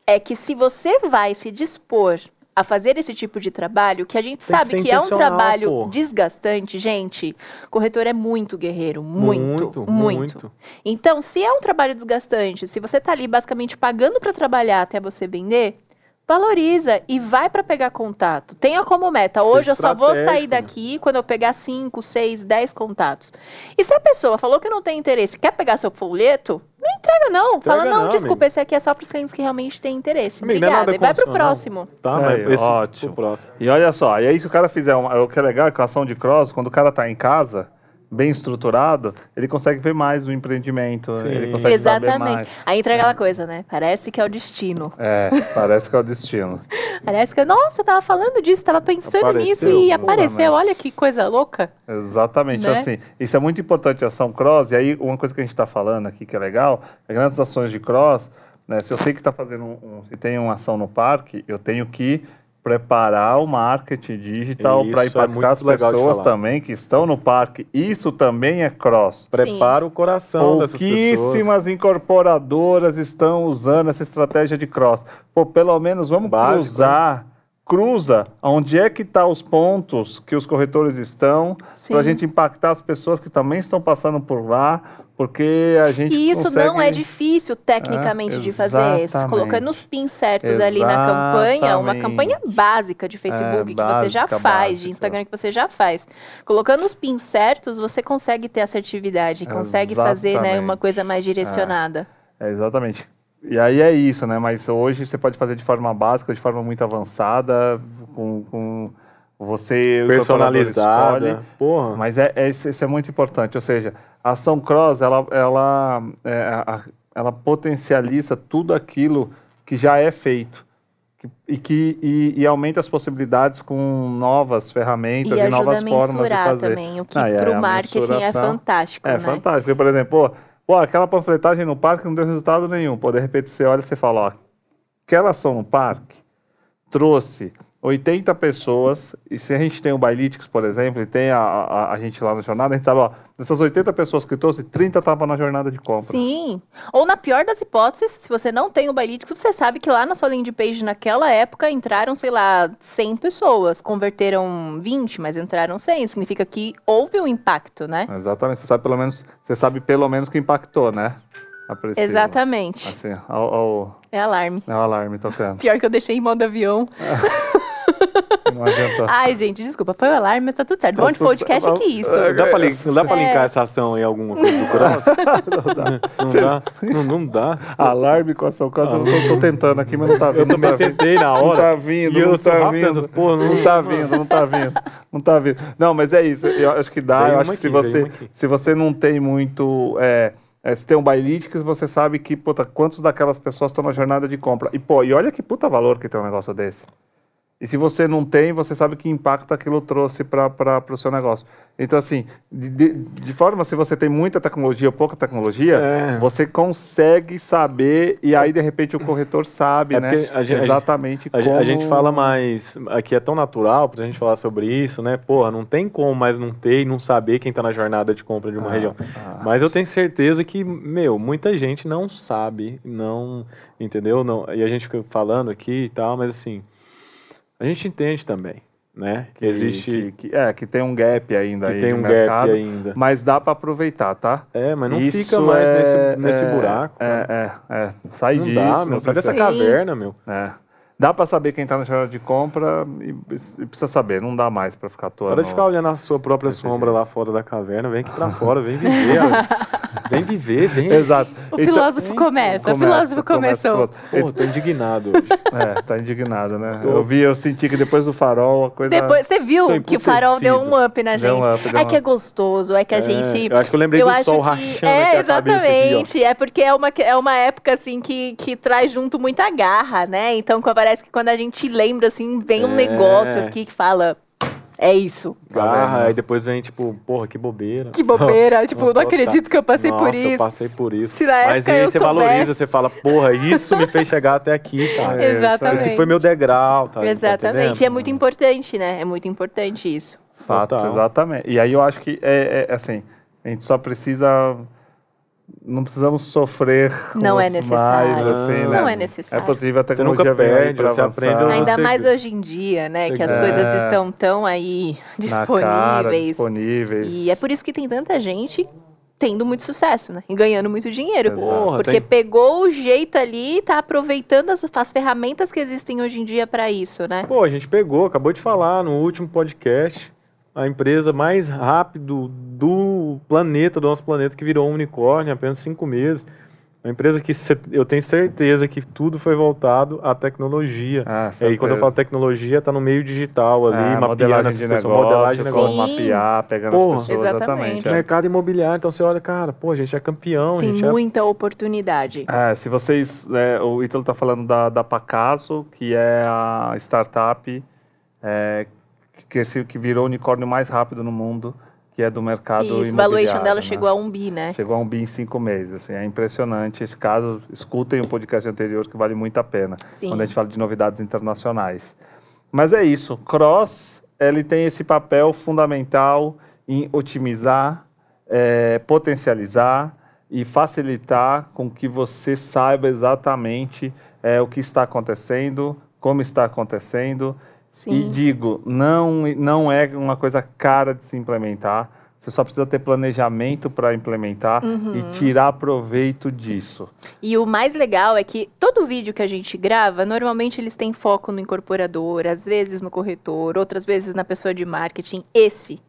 B: é que se você vai se dispor a fazer esse tipo de trabalho, que a gente
C: Tem que
B: sabe
C: ser
B: que é um trabalho
C: pô.
B: desgastante, gente, corretor é muito guerreiro, muito,
C: Muito,
B: muito.
C: muito.
B: Então, se é um trabalho desgastante, se você tá ali basicamente pagando para trabalhar até você vender, valoriza e vai para pegar contato. Tenha como meta, hoje eu só vou sair
C: né?
B: daqui quando eu pegar 5, 6, 10 contatos. E se a pessoa falou que não tem interesse, quer pegar seu folheto, não entrega não. Fala, não,
C: não,
B: desculpa,
C: amigo.
B: esse aqui é só para os clientes que realmente têm interesse.
C: Amigo, é
B: Obrigada.
C: nada
B: e vai pro
C: condicional.
B: próximo.
C: Tá,
A: Aí,
C: mas esse,
A: ótimo.
C: o próximo.
A: E olha só, e aí se o cara fizer uma, o que é legal é que a ação de cross, quando o cara tá em casa, bem estruturado, ele consegue ver mais o empreendimento,
C: Sim.
A: ele consegue saber
B: Exatamente.
A: mais.
B: Aí entra aquela coisa, né? Parece que é o destino.
A: É, parece que é o destino. (laughs)
B: Parece que, nossa, eu tava falando disso, tava pensando nisso
C: Apareceu,
B: e
C: pô,
B: apareceu. Olha que coisa louca.
A: Exatamente,
B: Né?
A: assim, isso é muito importante a ação cross, e aí uma coisa que a gente está falando aqui que é legal, é que nas ações de cross, né, se eu sei que está fazendo um, um- se tem uma ação no parque, eu tenho que preparar o marketing digital para
C: é
A: impactar
C: muito
A: as pessoas também que estão no parque. Isso também é cross.
C: Prepara o coração dessas pessoas.
A: Pouquíssimas incorporadoras estão usando essa estratégia de cross. Pô, pelo menos vamos
C: Básico,
A: cruzar. Cruza onde é que tá os pontos que os corretores estão
B: Sim.
A: para a gente impactar as pessoas que também estão passando por lá, porque a gente
B: E isso
A: consegue...
B: não é difícil tecnicamente
A: É,
B: de fazer.
A: exatamente.
B: Colocando os pins certos ali na campanha, uma
A: Exatamente.
B: campanha básica de Facebook
A: É,
B: que você já
A: básica,
B: faz, de
A: básica.
B: Instagram que você já faz. Colocando os pins certos, você consegue ter assertividade, consegue fazer né, uma
A: Exatamente.
B: coisa mais direcionada.
A: É, exatamente. E aí é isso, né? Mas hoje você pode fazer de forma básica, de forma muito avançada, com, com você... escolhe.
C: Personalizada. Porra.
A: Mas é, é- isso, isso é muito importante. Ou seja, a ação cross, ela, ela, é, a- ela potencializa tudo aquilo que já é feito. Que- E, que, e, e aumenta as possibilidades com novas ferramentas
B: E
A: e, novas formas de fazer.
B: também, o que
A: Ah,
B: para o marketing é fantástico,
A: É
B: né?
A: fantástico. Porque, por exemplo, pô, pô, aquela panfletagem no parque não deu resultado nenhum. Pô, de repente você olha e você fala, ó, aquela ação no parque trouxe 80 pessoas, e se a gente tem o Bailitics, por exemplo, e tem a, a, a gente lá na jornada, a gente sabe, ó, dessas 80 pessoas que trouxe, 30 estavam na jornada de compra.
B: Sim. Ou na pior das hipóteses, se você não tem o Bailitics, você sabe que lá na sua landing page naquela época entraram, sei lá, 100 pessoas. Converteram 20, mas entraram 100. Significa que houve um impacto, né?
A: Exatamente, você sabe pelo menos, você sabe pelo menos que impactou, né?
B: Exatamente.
A: Assim, ao, ao,
B: É alarme.
A: é o alarme tocando. (laughs)
B: Pior que eu deixei em modo avião. (laughs)
A: Não adiantou.
B: Ai, gente, desculpa, foi o alarme, mas tá tudo certo. Bom de podcast é que isso.
A: É,
C: Dá pra, lin- dá pra
B: É.
C: linkar essa ação em alguma coisa do Cross? (laughs) não dá. Não, não dá. (laughs)
A: Alarme com ação cross, eu tô, tô tentando aqui, mas não tá vindo.
C: Eu também
A: não tá
C: tentei na
A: Não
C: hora.
A: tá vindo,
C: eu
A: não tá vindo.
C: porra, não-
A: não tá vindo, não tá vindo. Não tá vindo. Não, mas é isso. Eu acho que dá. Eu acho que se você, se você não tem muito. é, É, se tem um Buylitics, você sabe que, puta, quantos daquelas pessoas estão na jornada de compra. E, pô, e olha que puta valor que tem um negócio desse. E se você não tem, você sabe que impacto aquilo trouxe para o seu negócio. Então, assim, de, de, de, forma, se você tem muita tecnologia ou pouca tecnologia,
C: É.
A: você consegue saber e aí, de repente, o corretor sabe,
C: É
A: né?
C: a gente-
A: exatamente
C: A,
A: como...
C: a gente fala mais. Aqui é tão natural pra gente falar sobre isso, né? Porra, não tem como mais não ter e não saber quem tá na jornada de compra de uma
A: Ah,
C: região.
A: ah.
C: Mas eu tenho certeza que, meu, muita gente não sabe, não. Entendeu? Não, e a gente fica falando aqui e tal, mas assim. A gente entende também, né? Que
A: Que
C: existe.
A: Que, que- é, que tem um gap ainda
C: Que
A: aí
C: tem um
A: mercado,
C: gap ainda.
A: Mas dá para aproveitar, tá?
C: É, mas não
A: Isso
C: fica mais
A: é-
C: nesse, nesse
A: é-
C: buraco.
A: É, é, é. Sai
C: não
A: disso.
C: dá,
A: não
C: meu. Sai dessa caverna, meu.
A: É. Dá pra saber quem tá na jornada de compra e, precisa saber, não dá mais pra ficar atuando.
C: Para de ficar olhando a sua própria sombra
A: jeito.
C: lá fora da caverna, vem aqui pra fora, vem viver. (laughs) vem (laughs) viver, vem.
A: Exato.
B: O
A: Então-
B: filósofo começa, o filósofo
A: começa,
B: começou.
A: começa.
C: Porra, tô indignado hoje. (laughs)
A: É, tá indignado, né?
C: Tô.
A: Eu vi, eu senti que depois do farol a coisa.
B: Depois, você viu que o farol deu um up na
A: Deu
B: gente.
A: um up, deu
B: é
A: um
B: que é gostoso, é que a
C: É,
B: gente.
C: eu acho que eu lembrei do
B: acho
C: sol
B: que-
C: rachando
B: É,
C: cabeça aqui,
B: exatamente. é porque é uma, é uma época, assim, que, que traz junto muita garra, né? Então, parece que quando a gente lembra, assim, vem um
C: É.
B: negócio aqui que fala. É isso.
C: Garra, aí depois vem, tipo, porra, que bobeira.
B: Que bobeira. tipo,
C: Nossa,
B: não acredito que eu passei
C: Nossa,
B: por isso.
C: eu passei por isso.
B: Se na
C: Mas aí
B: eu
C: você
B: soubesse.
C: valoriza, você fala, porra, isso me fez chegar até aqui, (laughs) cara.
A: É,
B: Exatamente.
C: Esse foi meu degrau, tá? tá
B: Exatamente.
C: entendendo?
B: e é muito importante, né? É muito importante isso.
A: Fato,
C: Total.
A: exatamente. E aí eu acho que é, é, assim, a gente só precisa. Não precisamos sofrer.
B: Não é
A: mais,
B: necessário.
A: assim, né?
B: Não é necessário.
A: É possível a
C: Você
A: tecnologia
C: nunca perde,
A: pra
C: você
A: avançar.
C: aprende
B: Ainda
C: você-
B: mais hoje em dia, né?
C: você-
B: Que as
A: É.
B: coisas estão tão aí
A: Na cara,
B: disponíveis.
A: disponíveis.
B: E é por isso que tem tanta gente tendo muito sucesso, né? E ganhando muito dinheiro.
C: Porra,
B: Porque
C: tem-
B: pegou o jeito ali e tá aproveitando as, as ferramentas que existem hoje em dia para isso, né?
C: Pô, a gente pegou, acabou de falar no último podcast, a empresa mais rápido do planeta, do nosso planeta, que virou um unicórnio em apenas cinco meses. Uma empresa que eu tenho certeza que tudo foi voltado à tecnologia.
A: Ah,
C: E aí, quando eu falo tecnologia, tá no meio digital ali,
A: É,
C: mapeando as
A: de
C: pessoas,
A: negócio,
C: modelagem de negócio.
B: Sim.
A: mapear, pegando
C: Porra.
A: as pessoas,
B: Exatamente.
A: exatamente. é.
C: Mercado imobiliário, então você olha, cara, pô, a gente é campeão,
B: Tem
C: gente é
B: muita oportunidade.
A: É, se vocês. é, o Ítalo está falando da, da Pacaso, que é a startup é, que, se- que virou o unicórnio mais rápido no mundo, que é do mercado
B: Isso, o
A: imobiliário.
B: valuation dela
A: né?
B: chegou a um bi, né?
A: Chegou a um bi em cinco meses. Assim, é impressionante. Esse caso, escutem o podcast anterior que vale muito a pena.
B: Sim.
A: Quando a gente fala de novidades internacionais. Mas é isso. Cross, ele tem esse papel fundamental em otimizar, eh, potencializar e facilitar com que você saiba exatamente eh, o que está acontecendo, como está acontecendo. E
B: Sim.
A: digo, não, não é uma coisa cara de se implementar. Você só precisa ter planejamento para implementar
B: Uhum.
A: e tirar proveito disso.
B: E o mais legal é que todo vídeo que a gente grava, normalmente eles têm foco no incorporador, às vezes no corretor, outras vezes na pessoa de marketing. Esse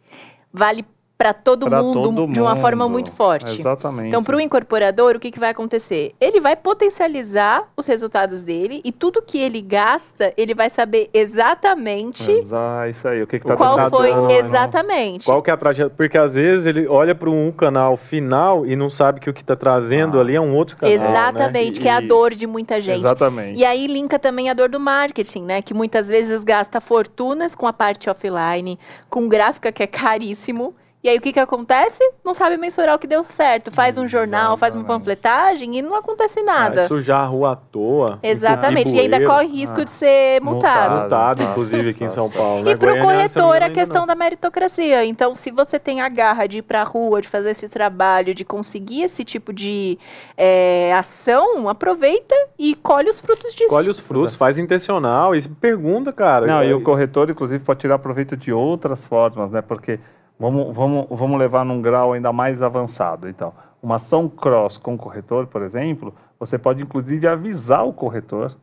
B: vale para todo,
A: Pra
B: mundo
A: todo
B: de uma forma muito forte.
A: Exatamente.
B: Então, para o incorporador, o que, que vai acontecer? Ele vai potencializar os resultados dele e tudo que ele gasta, ele vai saber exatamente
A: Exa- isso aí. O que está
B: qual foi exatamente.
C: Qual que é a trajetória? Porque às vezes ele olha para um canal final e não sabe que o que está trazendo
A: Ah.
C: ali é um outro canal. né?
B: Exatamente, que é a dor de muita gente.
A: Exatamente.
B: E aí linka também a dor do marketing, né? Que muitas vezes gasta fortunas com a parte offline, com gráfica que é caríssimo. E aí o que que acontece? Não sabe mensurar o que deu certo. Faz um jornal, faz uma panfletagem e não acontece nada.
C: Vai sujar a rua à toa.
B: Exatamente. E ainda corre risco
A: Ah.
B: de ser multado.
C: Multado,
A: Multado,
C: inclusive, aqui em São. Paulo.
B: E
C: né?
B: para o
C: Goiânia, se eu não me
B: corretor, a questão
C: não.
B: da meritocracia. Então, se você tem a garra de ir para a rua, de fazer esse trabalho, de conseguir esse tipo de é, ação, aproveita e colhe os frutos disso.
C: Colhe os frutos, faz intencional e pergunta, cara.
A: Não,
C: É-
A: e o corretor, inclusive, pode tirar proveito de outras formas, né? Porque vamos, vamos, vamos levar num grau ainda mais avançado. Então, uma ação cross com o corretor, por exemplo, você pode, inclusive, avisar o corretor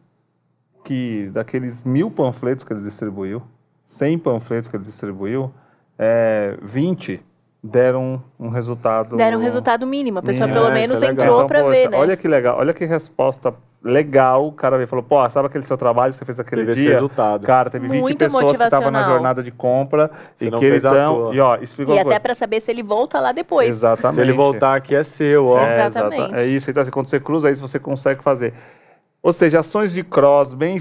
A: que daqueles mil panfletos que ele distribuiu, 100 panfletos que ele distribuiu, é, 20 deram um resultado...
B: Deram um resultado mínimo. A pessoa
A: É,
B: pelo
C: isso
B: menos
C: é
B: entrou
A: Então,
B: para ver, né?
A: Olha que legal, olha que resposta legal, o cara veio e falou, pô, sabe aquele seu trabalho que você fez aquele
C: Teve esse
A: dia?
C: resultado.
A: Cara, teve 20
B: Muito
A: pessoas que estavam na jornada de compra
C: Você
A: e que eles estão... E ó, explica
B: E até pra saber se ele volta lá depois.
A: Exatamente.
C: Se ele voltar aqui é seu, ó.
A: É,
B: Exatamente.
A: exata- É isso, então assim, quando você cruza isso, você consegue fazer. Ou seja, ações de cross bem,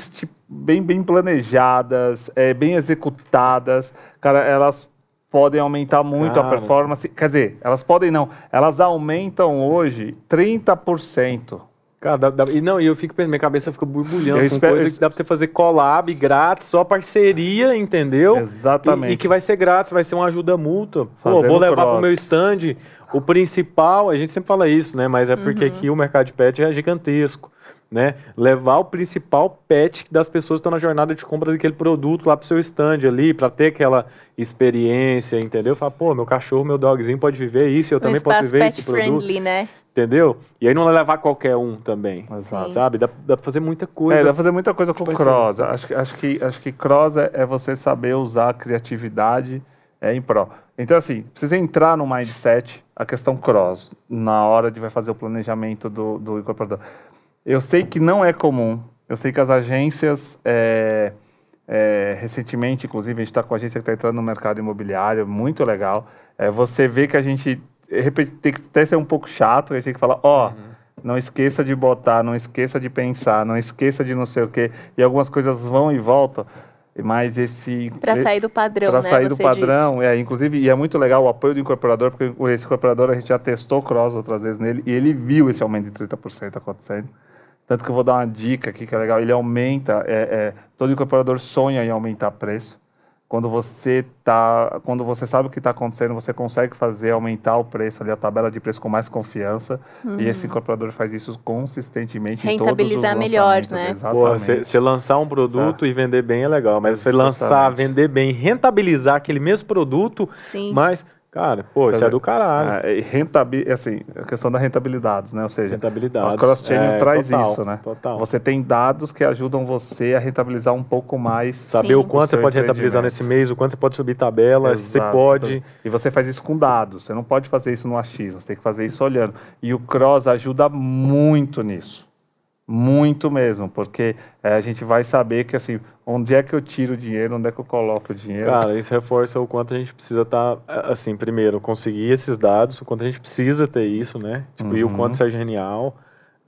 A: bem, bem planejadas, é, bem executadas, cara, elas podem aumentar muito a
C: Cara.
A: performance. Quer dizer, elas podem não, elas aumentam hoje 30%.
C: Cara, dá- dá- e não, e eu fico pensando, minha cabeça fica borbulhando
A: Eu
C: com
A: espero-
C: coisa que dá pra você fazer collab grátis, só parceria, entendeu?
A: Exatamente.
C: E, e que vai ser grátis, vai ser uma ajuda mútua. Pô, vou levar
A: cross.
C: pro meu stand. O principal, a gente sempre fala isso, né? Mas é porque aqui o mercado de pet é gigantesco. Né? Levar o principal pet das pessoas que estão na jornada de compra daquele produto lá pro seu stand ali, pra ter aquela experiência, entendeu? Falar, pô, meu cachorro, meu dogzinho pode viver isso, eu
B: um
C: também posso viver
B: pet
C: esse produto.
B: friendly, né?
C: Entendeu? E aí não levar qualquer um também.
A: Exato.
C: Sabe? Dá, dá pra fazer muita coisa.
A: É, dá pra fazer muita coisa com
C: Tipo
A: cross. Acho, que- acho, que, acho que cross é, é você saber usar a criatividade é, em pró. Então, assim, precisa entrar no mindset a questão cross na hora de vai fazer o planejamento do, do incorporador. Eu sei que não é comum. Eu sei que as agências, é, é, recentemente, inclusive, a gente está com a agência que está entrando no mercado imobiliário, muito legal. É, você vê que a gente, tem que até ser um pouco chato, a gente tem que falar, ó, não esqueça de botar, não esqueça de pensar, não esqueça de não sei o quê. E algumas coisas vão e voltam, mas esse...
B: Pra sair do padrão,
A: Para
B: né?
A: sair do padrão, é, inclusive, e é muito legal o apoio do incorporador, porque esse incorporador a gente já testou cross outras vezes nele, e ele viu esse aumento de 30% acontecendo. Tanto que eu vou dar uma dica aqui que é legal, ele aumenta, é, é, todo incorporador sonha em aumentar preço. Quando você tá, quando você sabe o que está acontecendo, você consegue fazer aumentar o preço ali, a tabela de preço com mais confiança. E esse incorporador faz isso consistentemente em todos os
B: Rentabilizar melhor, né?
C: Você lançar um produto e vender bem é legal, mas você lançar, vender bem, rentabilizar aquele mesmo produto,
B: Sim.
C: mas, cara, pô, isso é do caralho.
A: É, e rentabi assim, a questão da rentabilidade, né? Ou seja,
C: Rentabilidade.
A: a cross-chain
C: É,
A: traz
C: total,
A: isso, né?
C: total.
A: Você tem dados que ajudam você a rentabilizar um pouco mais.
C: Saber
B: Sim.
C: o quanto você
A: seu
C: pode rentabilizar nesse mês, o quanto você pode subir tabela, se você
A: Exato.
C: pode.
A: E você faz isso com dados. Você não pode fazer isso no achismo. Você tem que fazer isso olhando. E o Cross ajuda muito nisso. Muito mesmo. Porque eh, a gente vai saber que, assim, onde é que eu tiro o dinheiro, onde é que eu coloco o dinheiro.
C: Cara, isso reforça o quanto a gente precisa estar, assim, primeiro, conseguir esses dados, o quanto a gente precisa ter isso, né? Tipo, E o
A: Uhum.
C: quanto isso é genial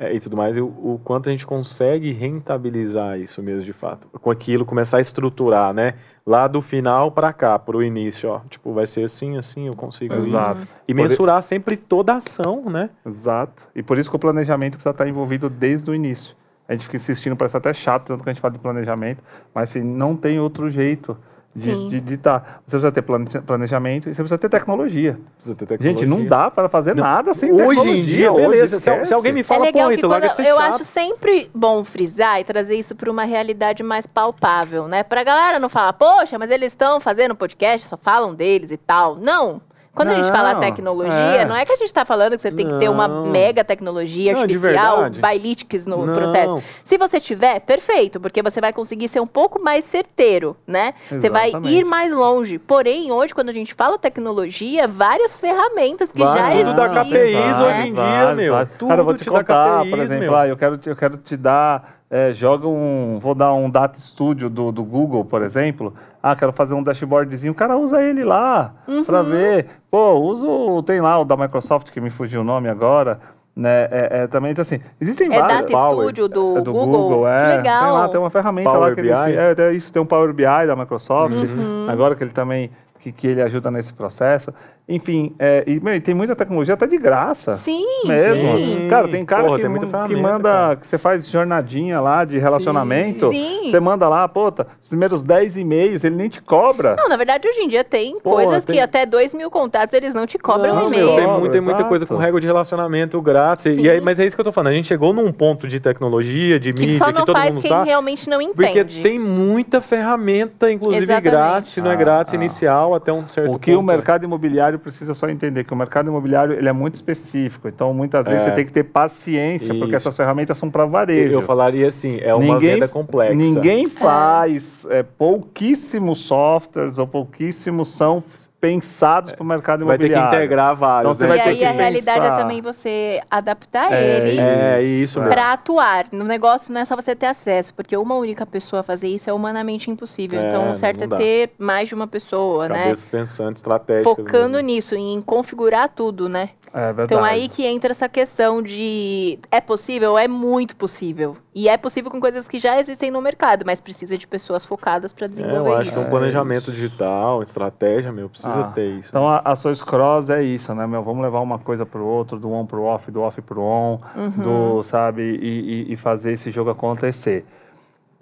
C: é, e tudo mais, e o, o quanto a gente consegue rentabilizar isso mesmo, de fato. Com aquilo, começar a estruturar, né? Lá do final para cá, pro início, ó. Tipo, vai ser assim, assim, eu consigo isso.
A: Exato.
C: E
A: Por-
C: mensurar sempre toda a ação, né?
A: Exato. E por isso que o planejamento precisa estar envolvido desde o início. A gente fica insistindo, parece até chato, tanto que a gente fala de planejamento, mas assim, não tem outro jeito
B: Sim.
A: de, de, estar. Você precisa ter plane- planejamento e você precisa ter tecnologia.
C: Precisa ter
A: Gente, não
C: tecnologia.
A: dá para fazer nada sem
C: Hoje
A: tecnologia.
C: em dia,
A: Hoje,
C: beleza. Se, se alguém me
B: É
C: fala,
B: legal
C: pô, então larga de ser
B: eu
C: chato.
B: acho sempre bom frisar e trazer isso para uma realidade mais palpável, né? Pra galera não falar, poxa, mas eles estão fazendo podcast, só falam deles e tal. Não. Quando a gente
A: Não,
B: fala tecnologia,
A: é.
B: não é que a gente tá falando que você tem que ter uma
C: Não.
B: mega tecnologia
C: Não,
B: artificial. Bailitics no
C: Não.
B: processo. Se você tiver, perfeito, porque você vai conseguir ser um pouco mais certeiro, né? Você vai
A: Exatamente.
B: ir mais longe. Porém, hoje, quando a gente fala tecnologia, várias ferramentas que
C: Vai,
B: já
C: tudo
B: existem.
C: dá KPIs
B: né?
C: hoje em dia, meu. Tudo
A: Cara, eu vou te,
C: te
A: contar,
C: KPIs,
A: por exemplo, ah, eu quero, te- eu quero te dar, é, joga um, vou dar um Data Studio do, do Google, por exemplo. Ah, quero fazer um dashboardzinho, o cara usa ele lá
B: Uhum.
A: pra ver. Pô, usa o, tem lá o da Microsoft, que me fugiu o nome agora. Né, é, é, também, então assim, existem
B: É
A: várias...
B: Data
C: Power.
B: Studio do,
A: É do
B: Google.
A: Google, é.
B: Legal.
A: Tem lá, tem uma ferramenta
C: Power
A: lá que ele...
C: BI?
A: É, tem isso, tem um Power BI da Microsoft,
B: Uhum.
A: agora que ele também... Que, que ele ajuda nesse processo. Enfim, é, e, meu, e tem muita tecnologia até de graça.
B: Sim,
A: Mesmo.
B: sim.
A: Cara, tem cara
C: Porra,
A: que,
C: tem muita
A: que
C: ferramenta,
A: manda,
C: cara.
A: que você faz jornadinha lá de relacionamento.
B: Sim.
A: Você manda lá, pô, tá, os primeiros 10 e-mails, ele nem te cobra.
B: Não, na verdade, hoje em dia tem
C: Pô,
B: coisas
C: tem-
B: que até 2 mil contatos eles não te cobram
C: Não,
B: e-mail.
C: tem, muita, tem muita coisa com regra de relacionamento grátis. E aí, mas é isso que eu tô falando. A gente chegou num ponto de tecnologia, de
B: Que
C: mídia,
B: só
C: que
B: não
C: todo
B: faz
C: mundo
B: quem
C: tá.
B: realmente não
C: Porque
B: entende.
C: tem muita ferramenta, inclusive
B: Exatamente.
C: grátis, se não é
A: Ah,
C: grátis,
A: ah.
C: inicial, até um certo
A: O que o
C: ponto, né?
A: mercado imobiliário precisa só entender que o mercado imobiliário ele é muito específico. Então, muitas vezes
C: É.
A: você tem que ter paciência, porque
C: Isso.
A: essas ferramentas são para varejo.
C: Eu falaria assim, é uma venda complexa.
A: Ninguém faz, é, pouquíssimos softwares ou pouquíssimos são pensados para o mercado
C: Você vai ter que
A: imobiliário.
C: integrar vários,
A: Então,
C: né?
A: você
B: e
A: vai ter
B: aí
A: que
B: a realidade é
A: pensar.
B: também você adaptar
A: É,
B: ele
C: É, isso
B: pra atuar. No negócio não é só você ter acesso, porque uma única pessoa fazer isso é humanamente impossível.
C: É,
B: então o certo é ter mais de uma pessoa, né?
C: Cabeças pensantes, estratégicas.
B: Focando
C: mesmo.
B: nisso, em configurar tudo, né?
A: É verdade.
B: Então aí que entra essa questão de é possível? É muito possível. E é possível com coisas que já existem no mercado, mas precisa de pessoas focadas para
C: É,
B: desenvolver
C: eu acho que
B: isso.
C: um planejamento digital, estratégia, meu, precisa
A: Ah,
C: ter isso.
A: Então a ações cross é isso, né, meu? Vamos levar uma coisa pro outro, do on pro off, do off pro on,
B: Uhum.
A: do, sabe, e, e- e fazer esse jogo acontecer.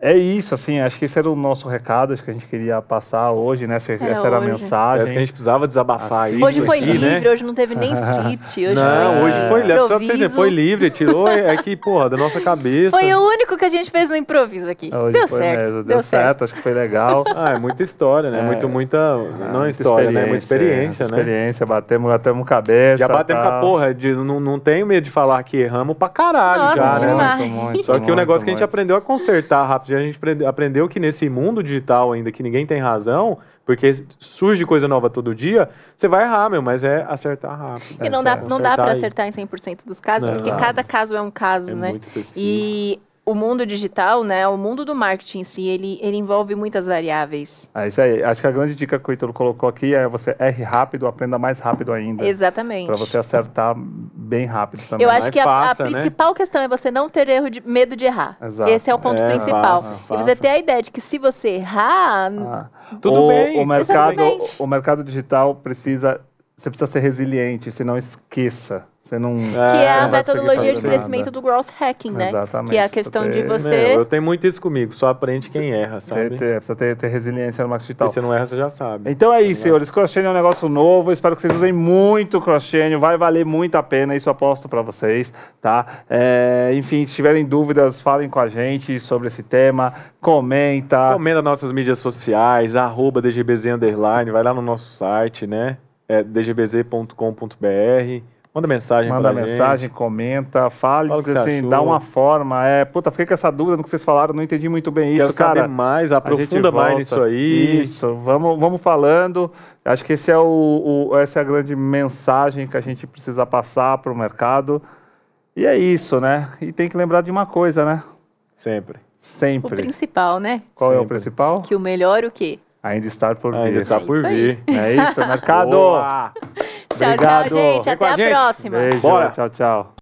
A: É isso, assim, acho que esse era o nosso recado, acho que a gente queria passar hoje, né? Essa,
B: Era
A: essa era a mensagem.
C: Parece que a gente precisava desabafar
A: Assim,
C: isso
B: Hoje foi
C: aqui,
B: livre,
C: né?
B: hoje não teve nem script. Hoje
C: Não,
B: foi
C: hoje foi livre. Só pra você ver, foi livre, tirou (laughs) aqui, porra, da nossa cabeça.
B: Foi o único que a gente fez no improviso aqui.
A: Hoje
B: deu certo.
A: mesmo,
B: deu, certo.
A: acho que foi legal. (laughs)
C: Ah, é muita história, né?
A: É.
C: Muito, muita. Não é
A: Muita
C: história, né? É uma experiência,
A: muita
C: né?
A: Experiência, batemos, batemos cabeça.
C: Já batemos com a
A: tal.
C: porra, de, não, não tenho medo de falar que erramos pra caralho
B: Nossa,
C: já, né?
A: Muito, muito,
C: Só que o
A: muito,
C: negócio que a gente
A: muito.
C: aprendeu a consertar rápido, a gente aprende- aprendeu que nesse mundo digital ainda que ninguém tem razão, porque surge coisa nova todo dia, você vai errar, meu, mas é acertar rápido.
B: E não dá,
C: certo.
B: não dá para acertar em 100% dos casos,
C: Não.
B: porque cada caso é um caso,
C: É
B: né?
C: muito específico.
B: E o mundo digital, né, o mundo do marketing em si, ele, ele envolve muitas variáveis.
A: É isso aí. Acho que a grande dica que o Ítalo colocou aqui é você erre rápido, aprenda mais rápido ainda.
B: Exatamente.
A: Para você acertar bem rápido também.
B: Eu acho
C: mais
B: que a, a
C: faça, né?
B: principal questão é você não ter erro de, medo de errar.
A: Exato.
B: Esse é o ponto
C: É,
B: principal.
C: faça,
B: E você ter a ideia de que se você errar,
A: Ah.
C: Tudo
A: o,
C: bem,
A: O mercado,
B: exatamente.
A: o mercado digital precisa. Você precisa ser resiliente, se não esqueça. Você não.
B: que é a
A: vai conseguir
B: metodologia de crescimento
A: nada.
B: do growth hacking, né?
A: Exatamente.
B: Que é a questão de
A: Você
B: você.
C: Meu, eu tenho muito isso comigo, só aprende quem erra,
A: Ter,
C: sabe?
A: ter, precisa ter, ter resiliência no marketing digital.
C: E se não erra, você já sabe.
A: Então é isso, senhores. Cross-chain é um negócio novo. Espero que vocês usem muito o cross-chain. Vai valer muito a pena. Isso aposto para vocês, tá? É, enfim, se tiverem dúvidas, falem com a gente sobre esse tema. Comenta.
C: Comenta nas nossas mídias sociais, arroba DGBZ Underline, vai lá no nosso site, né? É dgbz.com.br. Manda mensagem
A: Manda
C: pra
A: mensagem,
C: gente.
A: comenta, fale,
C: Fala o
A: diz assim, dá uma forma. É, puta, fiquei com essa dúvida no que vocês falaram, não entendi muito bem
C: Quero
A: isso, cara.
C: saber mais, aprofunda mais nisso aí.
A: Isso, vamos, vamos falando. Acho que esse é o, o- essa é a grande mensagem que a gente precisa passar para o mercado. E é isso, né? E tem que lembrar de uma coisa, né?
C: Sempre.
B: O
A: Sempre.
B: principal, né?
A: Qual é o
C: Sempre.
A: principal?
B: Que o melhor o quê?
A: Ainda estar por
C: Ainda
A: vir.
C: está
B: É
C: por vir.
A: É isso, (laughs) mercado.
C: Boa!
B: Tchau,
A: Obrigado.
B: tchau, gente.
C: Vem
B: Até
C: a
B: a
C: gente.
B: próxima.
A: Beijo,
C: Bora.
A: tchau, tchau.